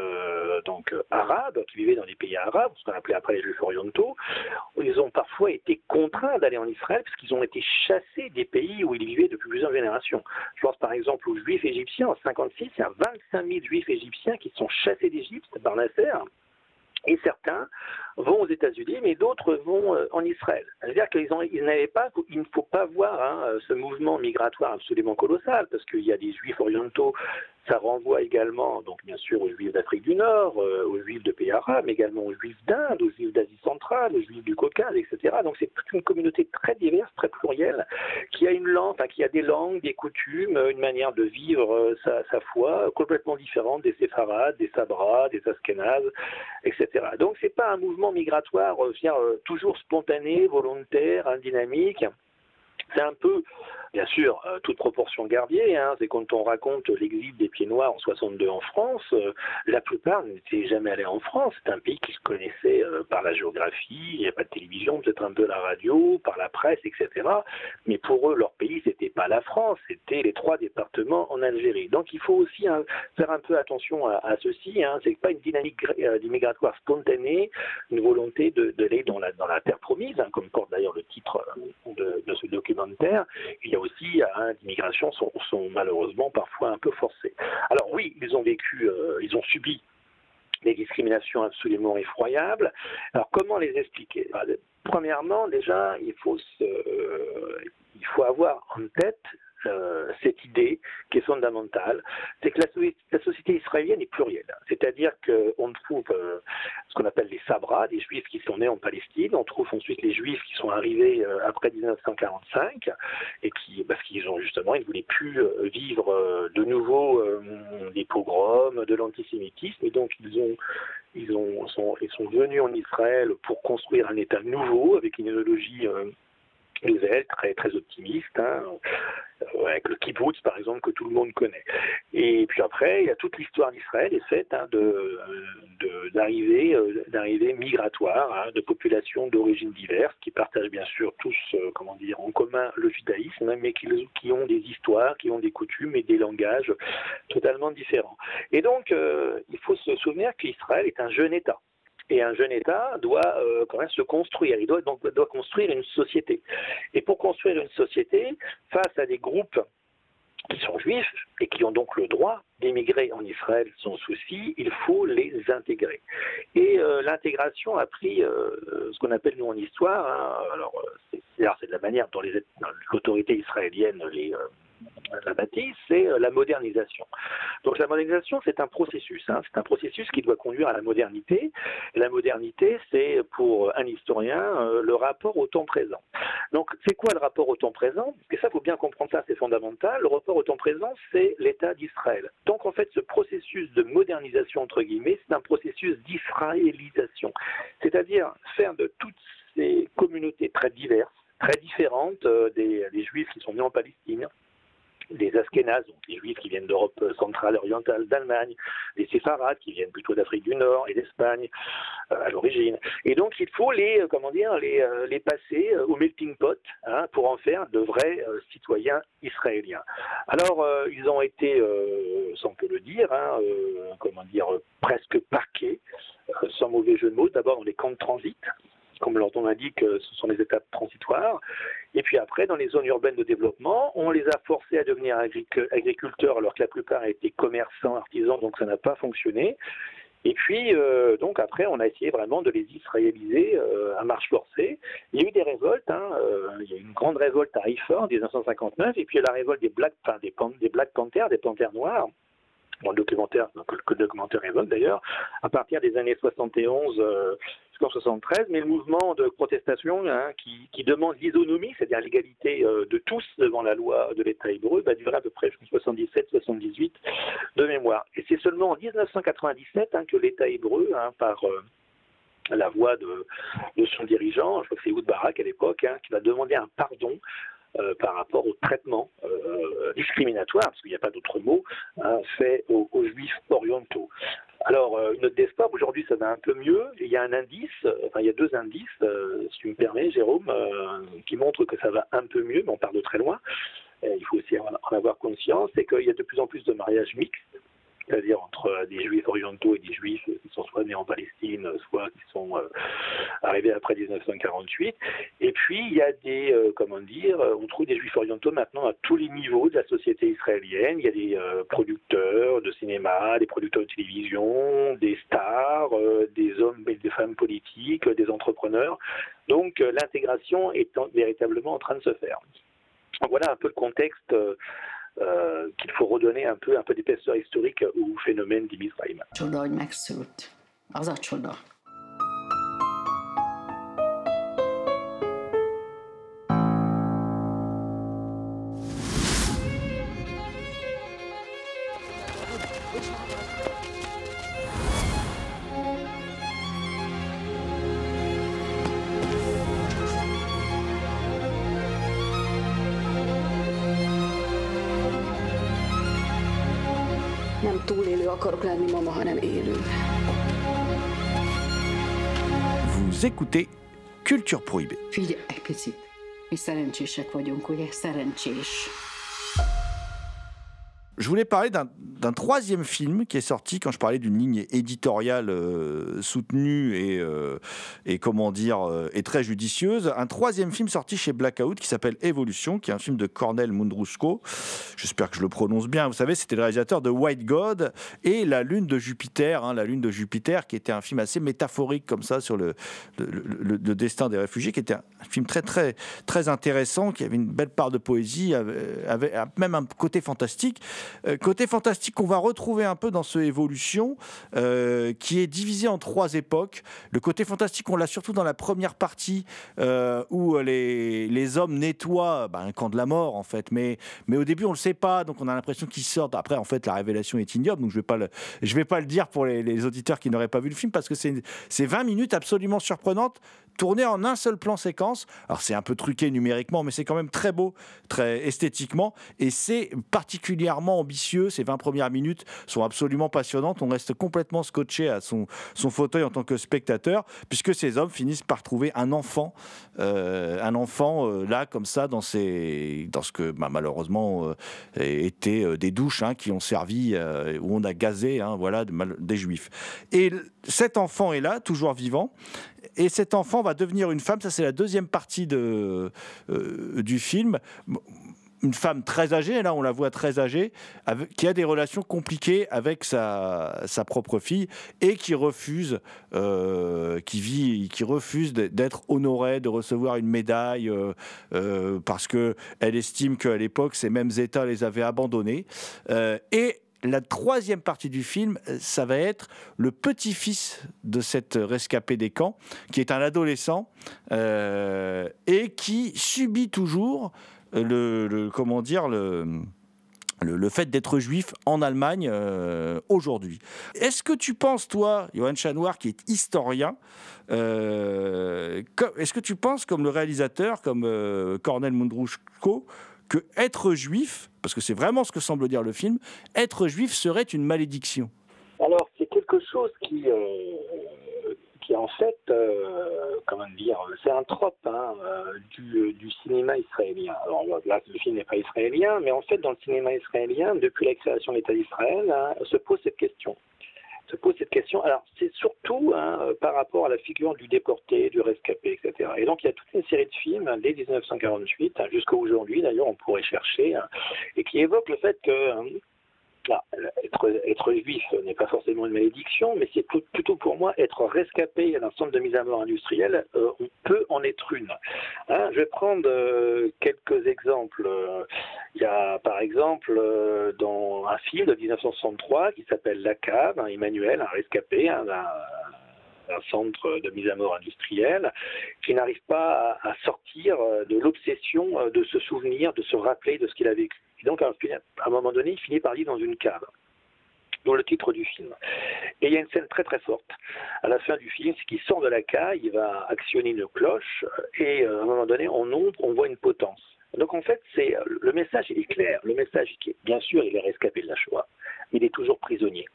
donc arabes qui vivaient dans les pays arabes, ce qu'on appelait après les juifs orientaux. Ils ont parfois été contraints d'aller en Israël parce qu'ils ont été chassés des pays où ils vivaient depuis plusieurs générations. Je pense par exemple aux Juifs égyptiens. En 56, il y a 25 000 Juifs égyptiens qui sont chassés d'Égypte par Nasser. Et certains vont aux États-Unis, mais d'autres vont euh, en Israël. C'est-à-dire qu'ils ils n'avaient pas, il ne faut pas voir hein, ce mouvement migratoire absolument colossal, parce qu'il y a des Juifs orientaux ça renvoie également, donc bien sûr, aux Juifs d'Afrique du Nord, euh, aux Juifs de pays arabes, mais également aux Juifs d'Inde, aux Juifs d'Asie centrale, aux Juifs du Caucase, etc. Donc c'est toute une communauté très diverse, très plurielle, qui a une langue, qui a des langues, des coutumes, une manière de vivre euh, sa, foi complètement différente des séfarades, des sabras, des askénazes, etc. Donc c'est pas un mouvement migratoire euh, toujours spontané, volontaire, dynamique. C'est un peu Bien sûr, euh, toute proportion gardée, hein, c'est quand on raconte l'exil des pieds noirs en 62 en France, euh, la plupart n'étaient jamais allés en France. C'est un pays qu'ils connaissaient euh, par la géographie, il n'y a pas de télévision, peut-être un peu la radio, par la presse, etc. Mais pour eux, leur pays, c'était pas la France, c'était les trois départements en Algérie. Donc il faut aussi hein, faire un peu attention à, ceci. Hein. C'est pas une dynamique immigratoire spontanée, une volonté de, de dans la, dans la terre promise, hein, comme porte d'ailleurs le titre de, ce documentaire. Aussi hein, l'immigration sont, malheureusement parfois un peu forcées. Alors oui, ils ont vécu, euh, ils ont subi des discriminations absolument effroyables. Alors comment les expliquer? Bah, Premièrement, déjà, se, il faut avoir en tête euh, cette idée qui est fondamentale, c'est que la, société israélienne est plurielle. C'est-à-dire qu'on trouve euh, ce qu'on appelle les sabras, des juifs qui sont nés en Palestine, on trouve ensuite les juifs qui sont arrivés euh, après 1945 et qui, parce qu'ils ont justement, ils ne voulaient plus vivre de nouveau des pogroms, de l'antisémitisme, et donc ils ont ils, ont, sont, ils sont venus en Israël pour construire un État nouveau avec une idéologie nouvelle, très, très optimiste, hein, avec le kibbutz par exemple que tout le monde connaît. Et puis après, il y a toute l'histoire d'Israël est faite hein, de, d'arrivées, euh, migratoires hein, de populations d'origines diverses qui partagent bien sûr tous, euh, comment dire, en commun le judaïsme, mais qui, ont des histoires, qui ont des coutumes et des langages totalement différents. Et donc, euh, il faut se souvenir qu'Israël est un jeune État. Et un jeune État doit euh, quand même se construire, il doit, donc, doit construire une société. Et pour construire une société, face à des groupes qui sont juifs et qui ont donc le droit d'émigrer en Israël sans souci, il faut les intégrer. Et euh, l'intégration a pris euh, ce qu'on appelle nous en histoire, hein, alors c'est de la manière dont l'autorité israélienne les, la bâtisse, c'est euh, la modernisation. Donc la modernisation, c'est un processus. Hein. c'est un processus qui doit conduire à la modernité. la modernité, c'est pour un historien euh, le rapport au temps présent. Donc c'est quoi le rapport au temps présent? Et ça, faut bien comprendre ça, c'est fondamental. Le rapport au temps présent, c'est l'État d'Israël. Donc en fait, ce processus de modernisation, entre guillemets, c'est un processus d'israélisation. C'est-à-dire faire de toutes ces communautés très diverses, très différentes, euh, des, des juifs qui sont nés en Palestine, les Askénazes, donc les Juifs qui viennent d'Europe centrale orientale, d'Allemagne, les Séfarades qui viennent plutôt d'Afrique du Nord et d'Espagne euh, à l'origine. Et donc il faut les, euh, comment dire, les, euh, les passer au melting pot hein, pour en faire de vrais citoyens israéliens. Alors ils ont été, sans peut le dire, hein, comment dire, presque parqués, sans mauvais jeu de mots, d'abord dans les camps de transit comme leur nom l'indique, ce sont les étapes transitoires. Et puis après, dans les zones urbaines de développement, on les a forcés à devenir agriculteurs alors que la plupart étaient commerçants, artisans, donc ça n'a pas fonctionné. Et puis, euh, donc après, on a essayé vraiment de les israéliser euh, à marche forcée. Il y a eu des révoltes. Hein, euh, il y a eu une grande révolte à Haifa en 1959, et puis la révolte des Black, enfin, des, des Black Panthers, des Panthères noirs. Bon, le documentaire, que le documentaire d'ailleurs, à partir des années 71, 1973, mais le mouvement de protestation hein, qui, demande l'isonomie, c'est-à-dire l'égalité euh, de tous devant la loi de l'État hébreu, va durer à peu près 77-78 de mémoire. Et c'est seulement en 1997 hein, que l'État hébreu, hein, par euh, la voix de, son dirigeant, je crois que c'est Oud Barak à l'époque, qui va demander un pardon euh, par rapport au traitement discriminatoire, parce qu'il n'y a pas d'autre mot, fait aux, juifs orientaux. Alors, euh, une aujourd'hui ça va un peu mieux. Il y a un indice, euh, enfin il y a deux indices, euh, si tu me permets, Jérôme, qui montrent que ça va un peu mieux, mais on part de très loin. il faut aussi en avoir conscience, c'est qu'il y a de plus en plus de mariages mixtes c'est-à-dire entre des juifs orientaux et des juifs qui sont soit nés en Palestine, soit qui sont euh, arrivés après 1948. Et puis, il y a des, euh, comment dire, on trouve des juifs orientaux maintenant à tous les niveaux de la société israélienne. Il y a des euh, producteurs de cinéma, des producteurs de télévision, des stars, des hommes et des femmes politiques, des entrepreneurs. Donc, l'intégration est véritablement en train de se faire. voilà un peu le contexte euh, qu'il faut redonner un peu, un peu d'épaisseur historique au phénomène d'Imizraïm. Vous écoutez Culture Prohibée. Figyelj egy picit. Mi szerencsések vagyunk, ugye? Szerencsés. Je voulais parler d'un troisième film qui est sorti quand je parlais d'une ligne éditoriale euh, soutenue et, euh, et, comment dire euh, et très judicieuse. Un troisième film sorti chez Blackout qui s'appelle Évolution, qui est un film de Cornel Mundrusko. J'espère que je le prononce bien. Vous savez, c'était le réalisateur de White God et La Lune de Jupiter. Hein, la Lune de Jupiter, qui était un film assez métaphorique comme ça sur le, destin des réfugiés, qui était un film très très très intéressant, qui avait une belle part de poésie, avait même un côté fantastique. Euh, côté fantastique qu'on va retrouver un peu dans ce évolution, euh, qui est divisé en trois époques. Le côté fantastique, on l'a surtout dans la première partie euh, où les, les, hommes nettoient bah, un camp de la mort, en fait. Mais, mais au début, on le sait pas, donc on a l'impression qu'ils sortent. Après, en fait, la révélation est ignoble, donc je vais, pas le, vais pas le dire pour les, les auditeurs qui n'auraient pas vu le film, parce que c'est 20 minutes absolument surprenantes tourné en un seul plan séquence. Alors c'est un peu truqué numériquement, mais c'est quand même très beau, très esthétiquement, et c'est particulièrement ambitieux. Ces 20 premières minutes sont absolument passionnantes. On reste complètement scotché à son, fauteuil en tant que spectateur, puisque ces hommes finissent par trouver un enfant, euh, un enfant euh, là comme ça dans, ces, dans ce que bah, malheureusement euh, étaient des douches hein, qui ont servi où on a gazé, hein, voilà, des juifs. Et cet enfant est là, toujours vivant, et cet enfant va devenir une femme. Ça, c'est la deuxième partie de, euh, du film. Une femme très âgée, là on la voit très âgée, qui a des relations compliquées avec sa, sa propre fille et qui refuse, euh, qui vit, qui refuse d'être honorée, de recevoir une médaille euh, parce que elle estime qu'à l'époque ces mêmes États les avaient abandonnés. et la troisième partie du film, euh, ça va être le petit-fils de cette rescapée des camps, qui est un adolescent euh, et qui subit toujours le, comment dire le fait d'être juif en Allemagne euh, aujourd'hui. Est-ce que tu penses, toi, Johan Chanoir, qui est historien, est-ce que tu penses, comme le réalisateur, comme Cornel Mundrushko, que être juif, parce que c'est vraiment ce que semble dire le film, être juif serait une malédiction Alors, c'est quelque chose qui, euh, qui en fait, euh, comment dire, c'est un trope hein, euh, du, cinéma israélien. Alors là, le film n'est pas israélien, mais en fait, dans le cinéma israélien, depuis la création de l'État d'Israël, hein, se pose cette question se pose cette question. Alors, c'est surtout hein, par rapport à la figure du déporté, du rescapé, etc. Et donc, il y a toute une série de films, dès 1948, hein, jusqu'à aujourd'hui, d'ailleurs, on pourrait chercher, hein, et qui évoquent le fait que être, juif n'est pas forcément une malédiction, mais c'est plutôt pour moi être rescapé d'un centre de mise à mort industriel, euh, on peut en être une. Hein, je vais prendre euh, quelques exemples. Il y a par exemple euh, dans un film de 1963 qui s'appelle La Cave, Emmanuel, un rescapé, hein, un centre de mise à mort industrielle, qui n'arrive pas à, sortir de l'obsession de se souvenir, de se rappeler de ce qu'il a vécu. Et donc, à un moment donné, il finit par vivre dans une cave dont le titre du film. Et il y a une scène très très forte. À la fin du film, c'est qu'il sort de la cave, il va actionner une cloche, et euh, à un moment donné, en ombre, on voit une potence. Donc en fait, c'est le message, est clair. Le message, bien sûr, il est rescapé de la Shoah. Il est toujours prisonnier.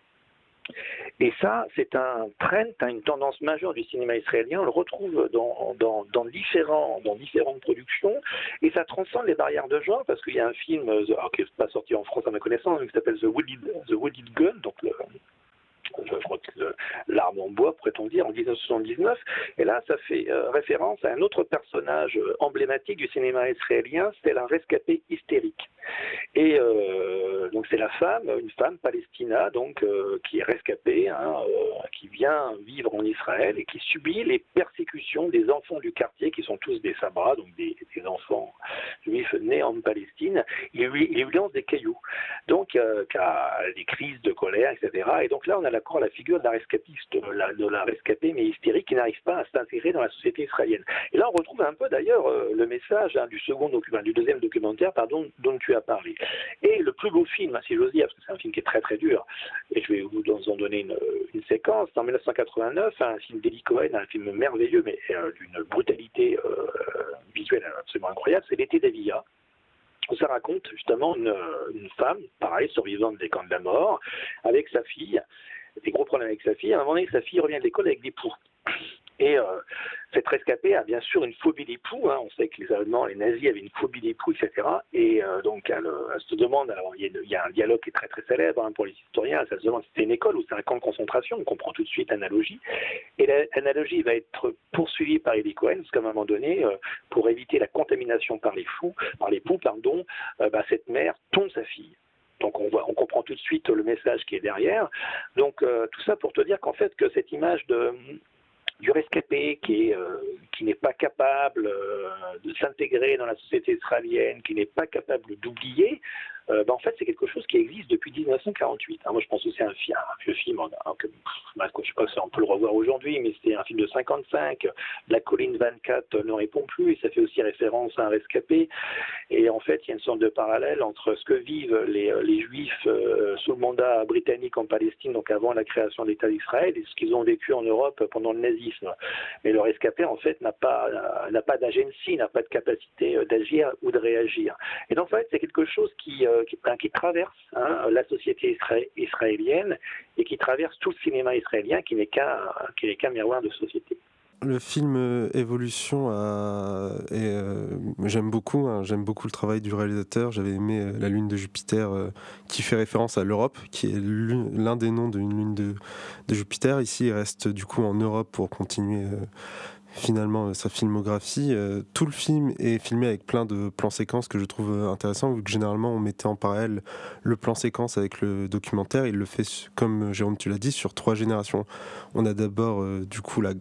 Et ça, c'est un trend, une tendance majeure du cinéma israélien. On le retrouve dans, différents, dans différentes productions. Et ça transcende les barrières de genre, parce qu'il y a un film, qui n'est pas sorti en France à ma connaissance, qui s'appelle The Wooded, The Wooded Gun, donc le, l'arme en bois, pourrait-on dire, en 1979. Et là, ça fait euh, référence à un autre personnage euh, emblématique du cinéma israélien, c'est la rescapée hystérique. Et euh, donc c'est la femme, une femme palestina, donc qui est rescapée, hein, qui vient vivre en Israël et qui subit les persécutions des enfants du quartier, qui sont tous des sabras, donc des, enfants juifs nés en Palestine. Il lui, il lui lance des cailloux, donc qui a des crises de colère, etc. Et donc là, on a encore la figure de la de la, rescapée mais hystérique, qui n'arrive pas à s'intégrer dans la société israélienne. Et là, on retrouve un peu d'ailleurs euh, le message hein, du second deuxième documentaire, pardon, dont tu as parlé. Et le plus beau film, si j'ose dire, parce que c'est un film qui est très très dur, et je vais vous en donner une, une séquence, en 1989, un film d'Eli Cohen, un film merveilleux, mais euh, d'une brutalité euh, visuelle absolument incroyable, c'est L'été d'Avilla ça raconte justement une, une, femme, pareil, survivante des camps de la mort, avec sa fille, des gros problèmes avec sa fille. À un moment donné, sa fille revient de l'école avec des poux. Et euh, cette rescapée a bien sûr une phobie des poux. Hein. On sait que les Allemands, les nazis avaient une phobie des poux, etc. Et euh, donc elle, elle, se demande, alors il y, a, un dialogue qui est très très célèbre hein, pour les historiens, elle se demande si c'était une école ou c'est un camp de concentration, on comprend tout de suite l'analogie. Et l'analogie va être poursuivie par Eddie Cohen, parce qu'à un moment donné, euh, pour éviter la contamination par les fous, par les poux, pardon, euh, bah, cette mère tombe sa fille. Donc on, comprend tout de suite le message qui est derrière. Donc euh, tout ça pour te dire qu'en fait que cette image du rescapé euh, qui n'est pas capable euh, de s'intégrer dans la société israélienne, qui n'est pas capable d'oublier, euh, ben en fait c'est quelque chose qui existe depuis 1948. Hein, moi je pense aussi à un, vieux film, hein, que, je sais pas si on peut le revoir aujourd'hui, mais c'était un film de 55. La colline 24 ne répond plus et ça fait aussi référence à un rescapé. Et en fait il y a une sorte de parallèle entre ce que vivent les, les juifs euh, sous le mandat britannique en Palestine, donc avant la création de l'État d'Israël, et ce qu'ils ont vécu en Europe pendant le nazisme. Mais le rescapé en fait n'a pas n'a pas n'a pas de capacité d'agir ou de réagir. Et donc en fait c'est quelque chose qui qui, qui, traverse hein, la société isra israélienne et qui traverse tout le cinéma israélien qui n'est qu'un qu miroir de société. Le film Évolution, a... euh, j'aime beaucoup, hein, j'aime beaucoup le travail du réalisateur. J'avais aimé euh, La Lune de Jupiter, euh, qui fait référence à l'Europe, qui est l'un des noms d'une lune de, de, Jupiter. Ici, il reste du coup en Europe pour continuer euh, finalement sa filmographie. Euh, tout le film est filmé avec plein de plans séquences que je trouve intéressants, vu que généralement on mettait en parallèle le plan séquence avec le documentaire. Il le fait, comme Jérôme, tu l'as dit, sur trois générations. On a d'abord euh, du coup la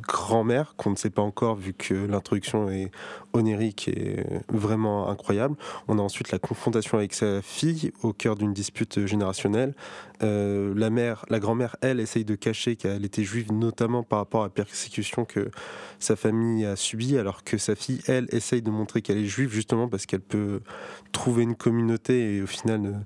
grand-mère qu'on ne sait pas encore vu que l'introduction est onirique et vraiment incroyable. On a ensuite la confrontation avec sa fille au cœur d'une dispute générationnelle. Euh, la mère, la grand-mère, elle, essaye de cacher qu'elle était juive, notamment par rapport à la persécution que sa famille a subie, alors que sa fille, elle, essaye de montrer qu'elle est juive justement parce qu'elle peut trouver une communauté et au final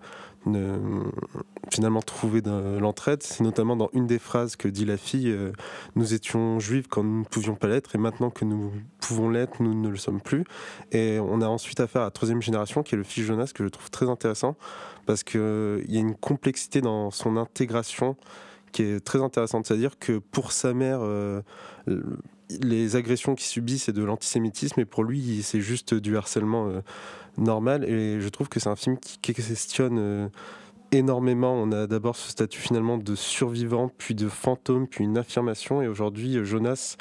finalement trouver l'entraide. C'est notamment dans une des phrases que dit la fille euh, Nous étions juifs quand nous ne pouvions pas l'être, et maintenant que nous pouvons l'être, nous ne le sommes plus. Et on a ensuite affaire à la troisième génération, qui est le fils Jonas, que je trouve très intéressant, parce qu'il y a une complexité dans son intégration qui est très intéressante. C'est-à-dire que pour sa mère, euh, les agressions qu'il subit, c'est de l'antisémitisme, et pour lui, c'est juste du harcèlement euh, normal. Et je trouve que c'est un film qui, questionne euh, énormément. On a d'abord ce statut finalement de survivant, puis de fantôme, puis une affirmation. Et aujourd'hui, Jonas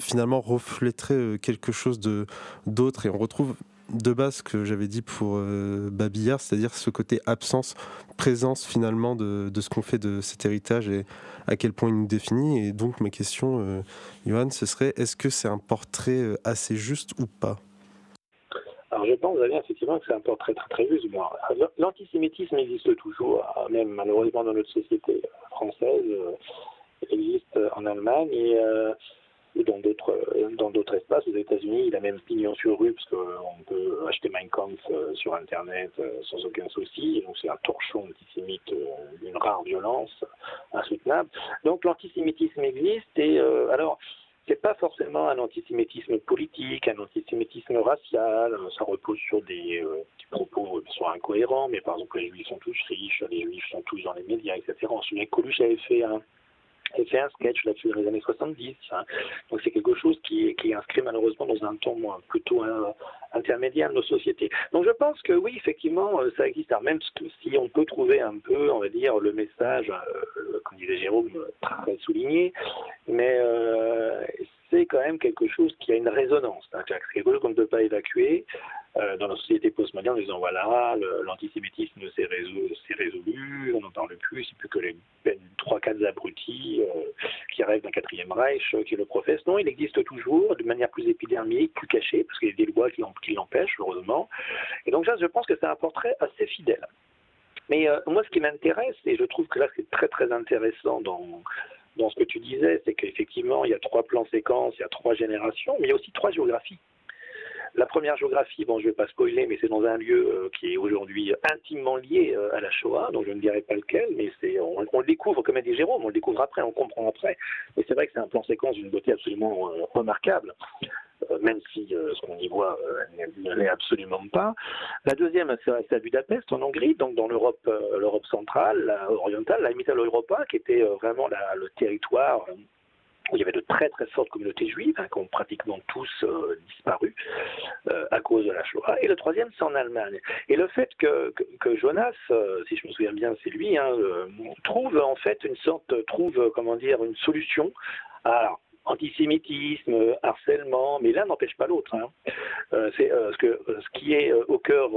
finalement reflèterait quelque chose de d'autre. Et on retrouve de base ce que j'avais dit pour euh, Babillard, c'est-à-dire ce côté absence, présence finalement de, ce qu'on fait de cet héritage et à quel point il nous définit. Et donc ma question, euh, Johan, ce serait est-ce que c'est un portrait euh, assez juste ou pas? Je pense bien effectivement que c'est un portrait très très juste. L'antisémitisme existe toujours, même malheureusement dans notre société française, il existe en Allemagne et dans d'autres dans d'autres espaces. Aux États-Unis, il a même pignon sur rue parce qu'on peut acheter Mein Kampf euh, sur Internet euh, sans aucun souci. Donc c'est un torchon antisémite d'une rare violence, insoutenable. Donc l'antisémitisme existe et euh, alors c'est pas forcément un antisémitisme politique, un antisémitisme racial, ça repose sur des, propos qui sont incohérents, mais par exemple les juifs sont tous riches, les juifs sont tous dans les médias, etc. Que Coluche avait fait un, elle fait un sketch là-dessus dans les années 70. Hein. Donc c'est quelque chose qui, est inscrit malheureusement dans un ton plutôt euh, intermédiaire de nos sociétés. Donc je pense que oui, effectivement, euh, ça existe. même si on peut trouver un peu, on va dire, le message, euh, comme disait Jérôme, très souligné, mais c'est quand même quelque chose qui a une résonance. C'est quelque chose qu'on ne peut pas évacuer euh, dans la société postmoderne en disant voilà, l'antisémitisme s'est résolu, résolu, on n'en parle plus, c'est plus que les trois, quatre abrutis euh, qui rêvent d'un quatrième Reich euh, qui le professent. Non, il existe toujours de manière plus épidermique, plus cachée, parce qu'il y a des lois qui l'empêchent, heureusement. Et donc, je pense que c'est un portrait assez fidèle. Mais moi, ce qui m'intéresse, et je trouve que là, c'est très très intéressant dans, dans ce que tu disais, c'est qu'effectivement, il y a trois plans séquences, il y a trois générations, mais il y a aussi trois géographies. La première géographie, bon, je ne vais pas spoiler, mais c'est dans un lieu euh, qui est aujourd'hui intimement lié euh, à la Shoah, donc je ne dirai pas lequel, mais c'est, on, le découvre, comme a dit Jérôme, on le découvre après, on comprend après. Mais c'est vrai que c'est un plan séquence d'une beauté absolument euh, remarquable. même si ce qu'on y voit ne l'est absolument pas. La deuxième, c'est à Budapest, en Hongrie, donc dans l'Europe, l'Europe centrale, orientale, la Mittal Europa, qui était vraiment le territoire il y avait de très très fortes communautés juives hein, qui ont pratiquement tous euh, disparu euh, à cause de la Shoah. Et le troisième, c'est en Allemagne. Et le fait que, que, Jonas, euh, si je me souviens bien, c'est lui, hein, trouve en fait une sorte, trouve comment dire, une solution à antisémitisme, harcèlement, mais l'un n'empêche pas l'autre. Hein. c'est ce, que, ce qui est au cœur,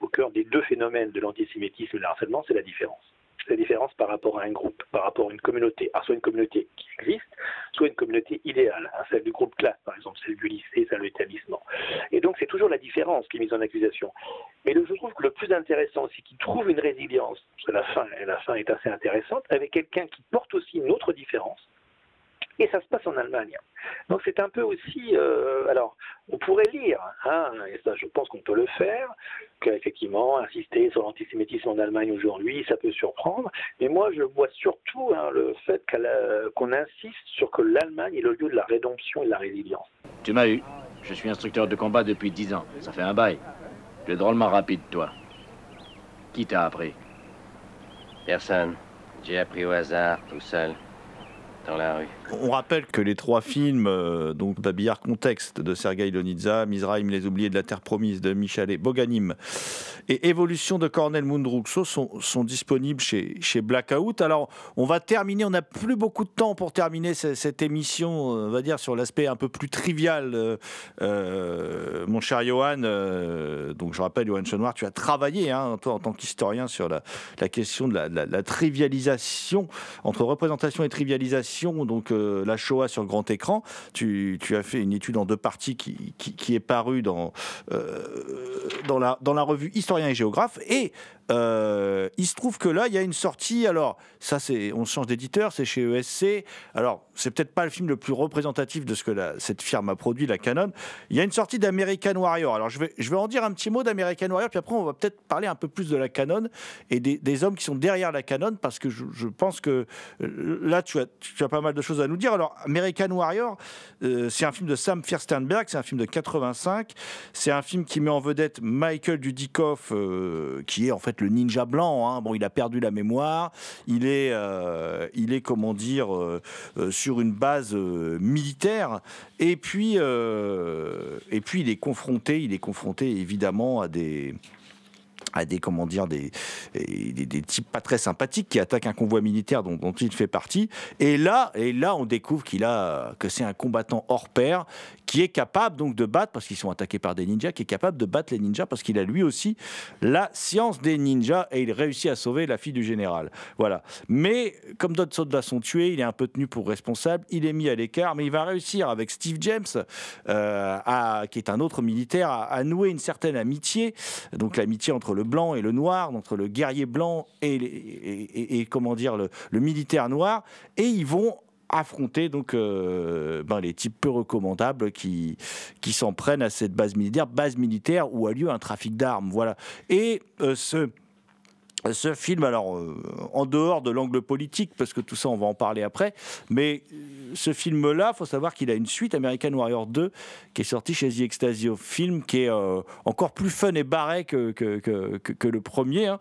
au cœur des deux phénomènes de l'antisémitisme et de l'harcèlement, c'est la différence la différence par rapport à un groupe, par rapport à une communauté. Soit une communauté qui existe, soit une communauté idéale, hein, celle du groupe classe, par exemple, celle du lycée, celle de l'établissement. Et donc, c'est toujours la différence qui est mise en accusation. Mais je trouve que le plus intéressant, c'est qu'il trouve une résilience, parce que la fin, la fin est assez intéressante, avec quelqu'un qui porte aussi une autre différence, et ça se passe en Allemagne. Donc c'est un peu aussi, euh, alors on pourrait lire, hein, et ça je pense qu'on peut le faire, qu'effectivement insister sur l'antisémitisme en Allemagne aujourd'hui, ça peut surprendre, mais moi je vois surtout hein, le fait qu'on insiste sur que l'Allemagne est le lieu de la rédemption et de la résilience. Tu m'as eu, je suis instructeur de combat depuis dix ans, ça fait un bail. Tu es drôlement rapide toi. Qui t'a appris? Personne. J'ai appris au hasard, tout seul. On rappelle que les trois films, euh, donc Babillard Contexte de Sergei Lonitza, Mizraim, Les Oubliés de la Terre Promise de Michel Boganim et Évolution de Cornel Mundruxo sont, disponibles chez, Blackout. Alors, on va terminer, on n'a plus beaucoup de temps pour terminer cette, émission, on va dire, sur l'aspect un peu plus trivial. Euh, euh, mon cher Johan, donc je rappelle, Johan Chenoir, tu as travaillé, hein, toi, en tant qu'historien, sur la, la question de la, la trivialisation, entre représentation et trivialisation donc la Shoah sur grand écran. Tu, as fait une étude en deux parties qui, est parue euh, dans, la, dans la revue Historien et Géographe. Et Euh, il se trouve que là, il y a une sortie. Alors, ça, c'est, on change d'éditeur, c'est chez ESC. Alors, c'est peut-être pas le film le plus représentatif de ce que la, cette firme a produit, la Canon. Il y a une sortie d'American Warrior. Alors, je vais, je vais en dire un petit mot d'American Warrior, puis après, on va peut-être parler un peu plus de la Canon et des, hommes qui sont derrière la Canon, parce que je, pense que euh, là, tu as, as pas mal de choses à nous dire. Alors, American Warrior, euh, c'est un film de Sam Fierstenberg, c'est un film de 85. C'est un film qui met en vedette Michael Dudikoff, qui est en fait le ninja blanc. hein. Bon, il a perdu la mémoire. Il est, euh, il est comment dire, euh, euh, sur une base militaire. Et puis, et puis, il est confronté, il est confronté évidemment à des à des comment dire des, des, types pas très sympathiques qui attaquent un convoi militaire dont, il fait partie. Et là et là on découvre qu'il a que c'est un combattant hors pair qui est capable donc de battre parce qu'ils sont attaqués par des ninjas qui est capable de battre les ninjas parce qu'il a lui aussi la science des ninjas et il réussit à sauver la fille du général. Voilà. Mais comme d'autres soldats sont tués il est un peu tenu pour responsable il est mis à l'écart mais il va réussir avec Steve James euh, qui est un autre militaire à, à nouer une certaine amitié. Donc l'amitié entre le blanc et le noir, entre le guerrier blanc et, comment dire le, le militaire noir, et ils vont affronter donc euh, ben, les types peu recommandables qui, qui s'en prennent à cette base militaire, base militaire où a lieu un trafic d'armes. Voilà. Et euh, ce ce film, alors euh, en dehors de l'angle politique, parce que tout ça on va en parler après, mais euh, ce film-là, faut savoir qu'il a une suite, American Warrior 2, qui est sorti chez The Ecstasy of Film, qui est euh, encore plus fun et barré que, que, que- le premier. hein.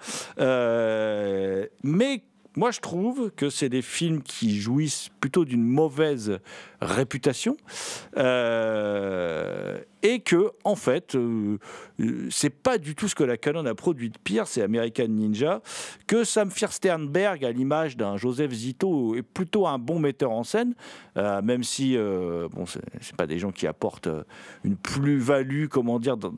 Mais moi, je trouve que c'est des films qui jouissent plutôt d'une mauvaise réputation euh, et que, en fait, euh, c'est pas du tout ce que la Canon a produit de pire, c'est American Ninja, que Sam Fiersternberg, à l'image d'un Joseph Zito, est plutôt un bon metteur en scène, euh, même si, bon, c'est pas des gens qui apportent une plus-value, comment dire, d'un-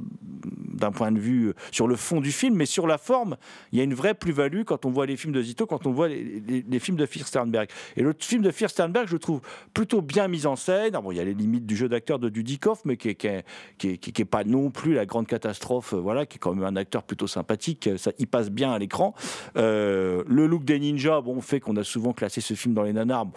point de vue sur le fond du film, mais sur la forme, il y a une vraie plus-value quand on voit les films de Zito, quand on voit les, films de Fiersternberg. Et le film de Fiersternberg, je trouve plutôt bien mis en scène. Alors bon, il y a les limites du jeu d'acteur de Dudikoff, mais qui est, qui est- qui est- qui est pas non plus la grande catastrophe, euh, voilà, qui est quand même un acteur plutôt sympathique. Ça, il passe bien à l'écran. Euh, le look des ninjas, bon, fait qu'on a souvent classé ce film dans les nanars. Bon,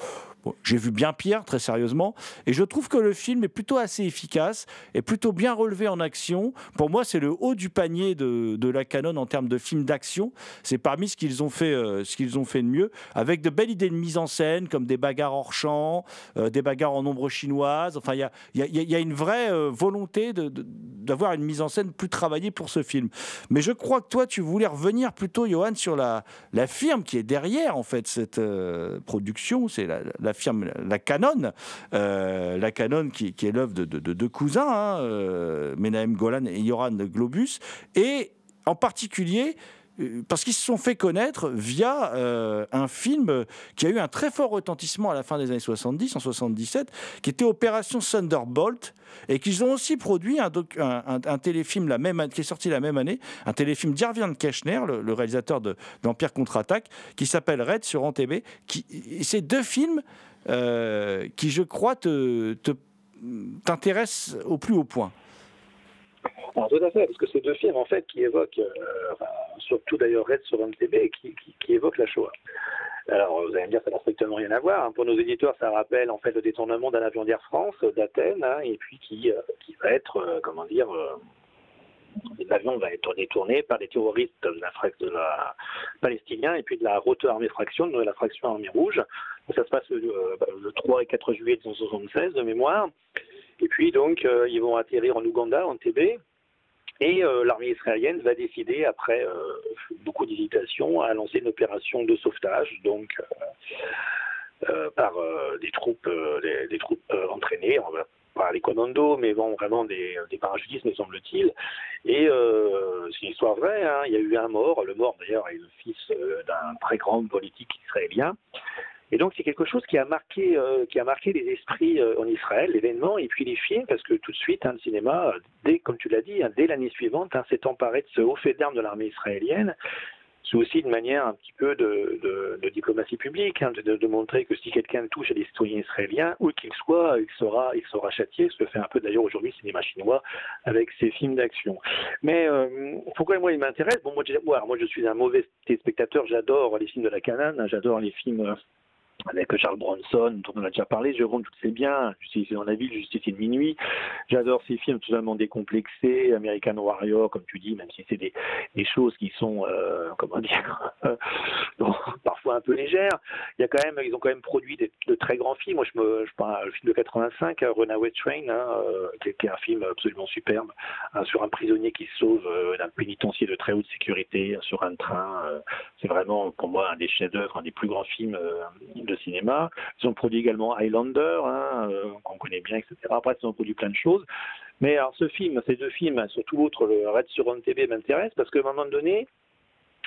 J'ai vu bien pire, très sérieusement, et je trouve que le film est plutôt assez efficace, est plutôt bien relevé en action. Pour moi, c'est le haut du panier de, la Canon en termes de films d'action. C'est parmi ce qu'ils ont fait, euh, ce qu'ils ont fait de mieux, avec de belles idées de mise en scène, comme des bagarres hors champ, euh, des bagarres en ombre chinoise. Enfin, il y a, une vraie euh, volonté d'avoir une mise en scène plus travaillée pour ce film. Mais je crois que toi, tu voulais revenir plutôt, Johan, sur la, firme qui est derrière en fait cette euh, production. C'est la firme, la Canon, Euh, la Canon qui, qui est l'œuvre de, de- de deux cousins, hein, euh, Menahem Golan et Yoran Globus, et en particulier euh, parce qu'ils se sont fait connaître via euh, un film qui a eu un très fort retentissement à la fin des années 70, en 77, qui était Opération Thunderbolt, et qu'ils ont aussi produit un, téléfilm la même, qui est sorti la même année, un téléfilm d'Irvian Keshner, le, réalisateur de- d'Empire contre-attaque, qui s'appelle Red sur NTB. Ces deux films euh, qui, je crois, te, au plus haut point. Alors, tout à fait, parce que ces deux films, en fait, qui évoquent, euh, surtout d'ailleurs Red sur MTB, qui, qui, qui évoquent la Shoah. Alors, vous allez me dire, ça n'a strictement rien à voir. hein. Pour nos éditeurs, ça rappelle en fait le détournement d'un avion d'Air France d'Athènes, hein, et puis qui, euh, va être, euh, comment dire, l'avion va être détourné par des terroristes de la, de la et puis de la Rote Armée Fraction, de la fraction Armée Rouge. Ça se passe bah, le 3 et 4 juillet 1976 de mémoire. Et puis donc, euh, ils vont atterrir en Ouganda, en TB. Et euh, l'armée israélienne va décider, après euh, beaucoup d'hésitation, à lancer une opération de sauvetage, donc par des troupes, des, troupes entraînées, on pas les commandos, mais vraiment des, parachutistes, me semble-t-il. Et c'est une histoire vraie, hein, il y a eu un mort, le mort d'ailleurs est le fils d'un très grand politique israélien. Et donc c'est quelque chose qui a marqué, euh, qui a marqué les esprits euh, en Israël, l'événement, et puis les films, parce que tout de suite, hein, le cinéma, dès, comme tu l'as dit, hein, dès l'année suivante, hein, s'est emparé de ce haut fait d'armes de l'armée israélienne, c'est aussi une manière un petit peu de, diplomatie publique, de, montrer que si quelqu'un touche à des citoyens israéliens, où qu'il soit, il sera, il sera châtié, ce que fait un peu d'ailleurs aujourd'hui le cinéma chinois avec ses films d'action. Mais euh, pourquoi moi il m'intéresse? Bon, moi, moi, je suis un mauvais spectateur, j'adore les films de la canane, j'adore les films avec Charles Bronson, dont on a déjà parlé, je rentre toutes ses biens, Justice dans la ville, Justice de minuit. J'adore ces films totalement décomplexés, American Warrior, comme tu dis, même si c'est des, choses qui sont, euh, comment dire, parfois un peu légères. Il y a quand même, ils ont quand même produit des, de très grands films. Moi, je me, je parle le film de 85, Runaway Train, hein, euh, qui, est un film absolument superbe, hein, sur un prisonnier qui se sauve euh, d'un pénitencier de très haute sécurité sur un train. Euh, c'est vraiment, pour moi, un des chefs-d'œuvre, un des plus grands films de cinéma. Ils ont produit également Highlander, hein, euh, qu'on connaît bien, etc. Après, ils ont produit plein de choses. Mais alors, ce film, ces deux films, surtout l'autre, le Red sur on TV, m'intéresse parce qu'à un moment donné,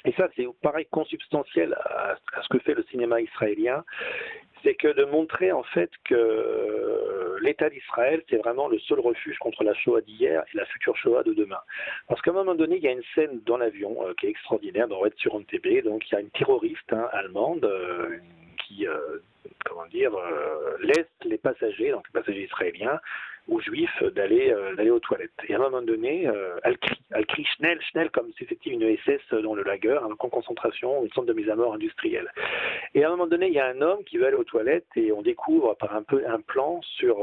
et ça, c'est pareil consubstantiel à, ce que fait le cinéma israélien, c'est que de montrer en fait que l'État d'Israël, c'est vraiment le seul refuge contre la Shoah d'hier et la future Shoah de demain. Parce qu'à un moment donné, il y a une scène dans l'avion euh, qui est extraordinaire dans Red sur TV. Donc, il y a une terroriste hein, allemande, euh, euh, comment dire, euh, laisse les passagers, donc les passagers israéliens, aux juifs d'aller euh, d'aller aux toilettes. Et à un moment donné, elle crie, elle crie Schnell, Schnell, comme si c'était une SS dans le lager, un camp de concentration, une centre de mise à mort industrielle. Et à un moment donné, il y a un homme qui veut aller aux toilettes et on découvre par un peu un plan sur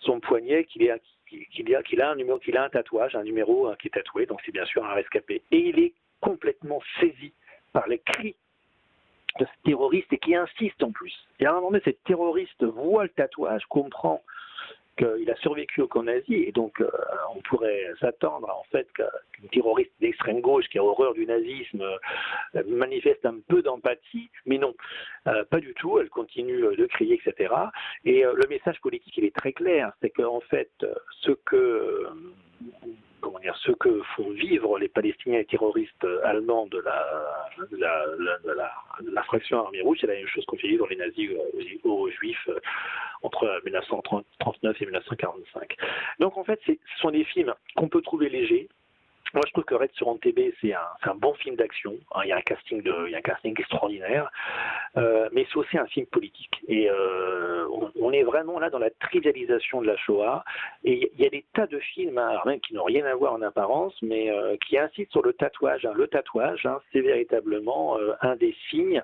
son poignet qu'il a, qu'il a, un numéro, qu'il a un tatouage, un numéro qui est tatoué, donc c'est bien sûr un rescapé. Et il est complètement saisi par les cris terroriste et qui insiste en plus. Et à un moment donné, cette terroriste voit le tatouage, comprend qu'il a survécu au camp nazi et donc euh, on pourrait s'attendre en fait qu'une terroriste d'extrême gauche qui a horreur du nazisme euh, manifeste un peu d'empathie, mais non, euh, pas du tout. Elle continue de crier, etc. Et le message politique il est très clair, c'est qu'en fait ce que comment dire, ce que font vivre les Palestiniens terroristes allemands de la, de la, de la, fraction armée rouge, c'est la même chose qu'on fait vivre les nazis aux, aux juifs euh, entre 1939 et 1945. Donc en fait, ce sont des films qu'on peut trouver légers, moi, je trouve que Red sur NTB, c'est un, un, bon film d'action. Hein, il, y a un casting de, il y a un casting extraordinaire, euh, mais c'est aussi un film politique. Et euh, on, est vraiment là dans la trivialisation de la Shoah. Et il y a des tas de films hein, qui n'ont rien à voir en apparence, mais euh, qui insistent sur le tatouage. Hein. Le tatouage, hein, c'est véritablement un des signes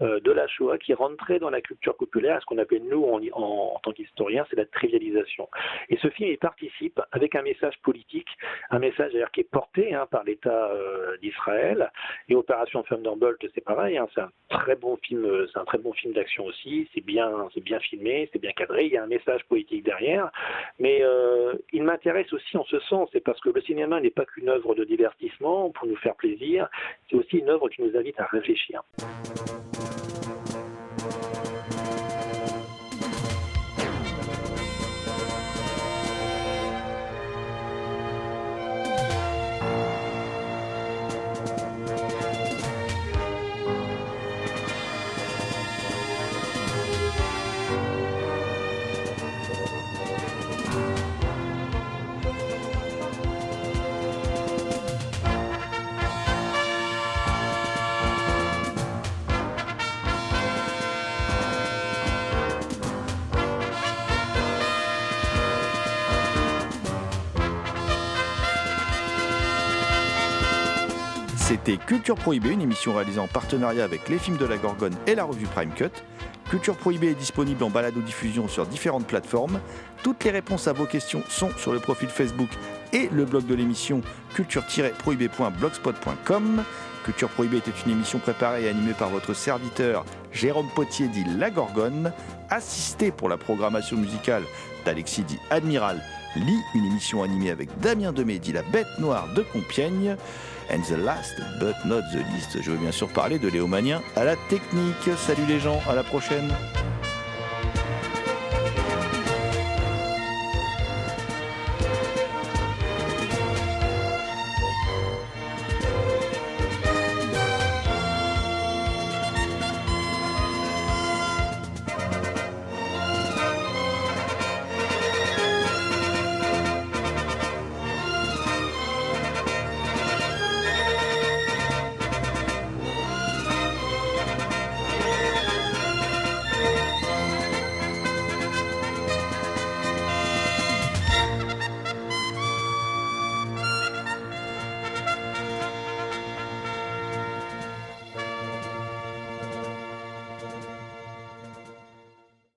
de la Shoah qui rentrait dans la culture populaire, ce qu'on appelle nous en, en tant qu'historiens, c'est la trivialisation. Et ce film, il participe avec un message politique, un message d'ailleurs qui est hein, par l'État euh, d'Israël. Et Opération Thunderbolt, c'est pareil. Hein, c'est un très bon film, euh, c'est un très bon film d'action aussi. C'est bien, c'est bien filmé, c'est bien cadré. Il y a un message politique derrière. Mais euh, il m'intéresse aussi en ce sens, c'est parce que le cinéma n'est pas qu'une œuvre de divertissement pour nous faire plaisir. C'est aussi une œuvre qui nous invite à réfléchir. C'était Culture Prohibée, une émission réalisée en partenariat avec les films de la Gorgone et la revue Prime Cut. Culture Prohibée est disponible en balado-diffusion sur différentes plateformes. Toutes les réponses à vos questions sont sur le profil Facebook et le blog de l'émission culture-prohibée.blogspot.com. Culture Prohibée était une émission préparée et animée par votre serviteur Jérôme Potier dit La Gorgone, assisté pour la programmation musicale d'Alexis dit Admiral Lee, une émission animée avec Damien Demé dit La Bête Noire de Compiègne. And the last but not the least, je veux bien sûr parler de Léo Manien à la technique. Salut les gens, à la prochaine.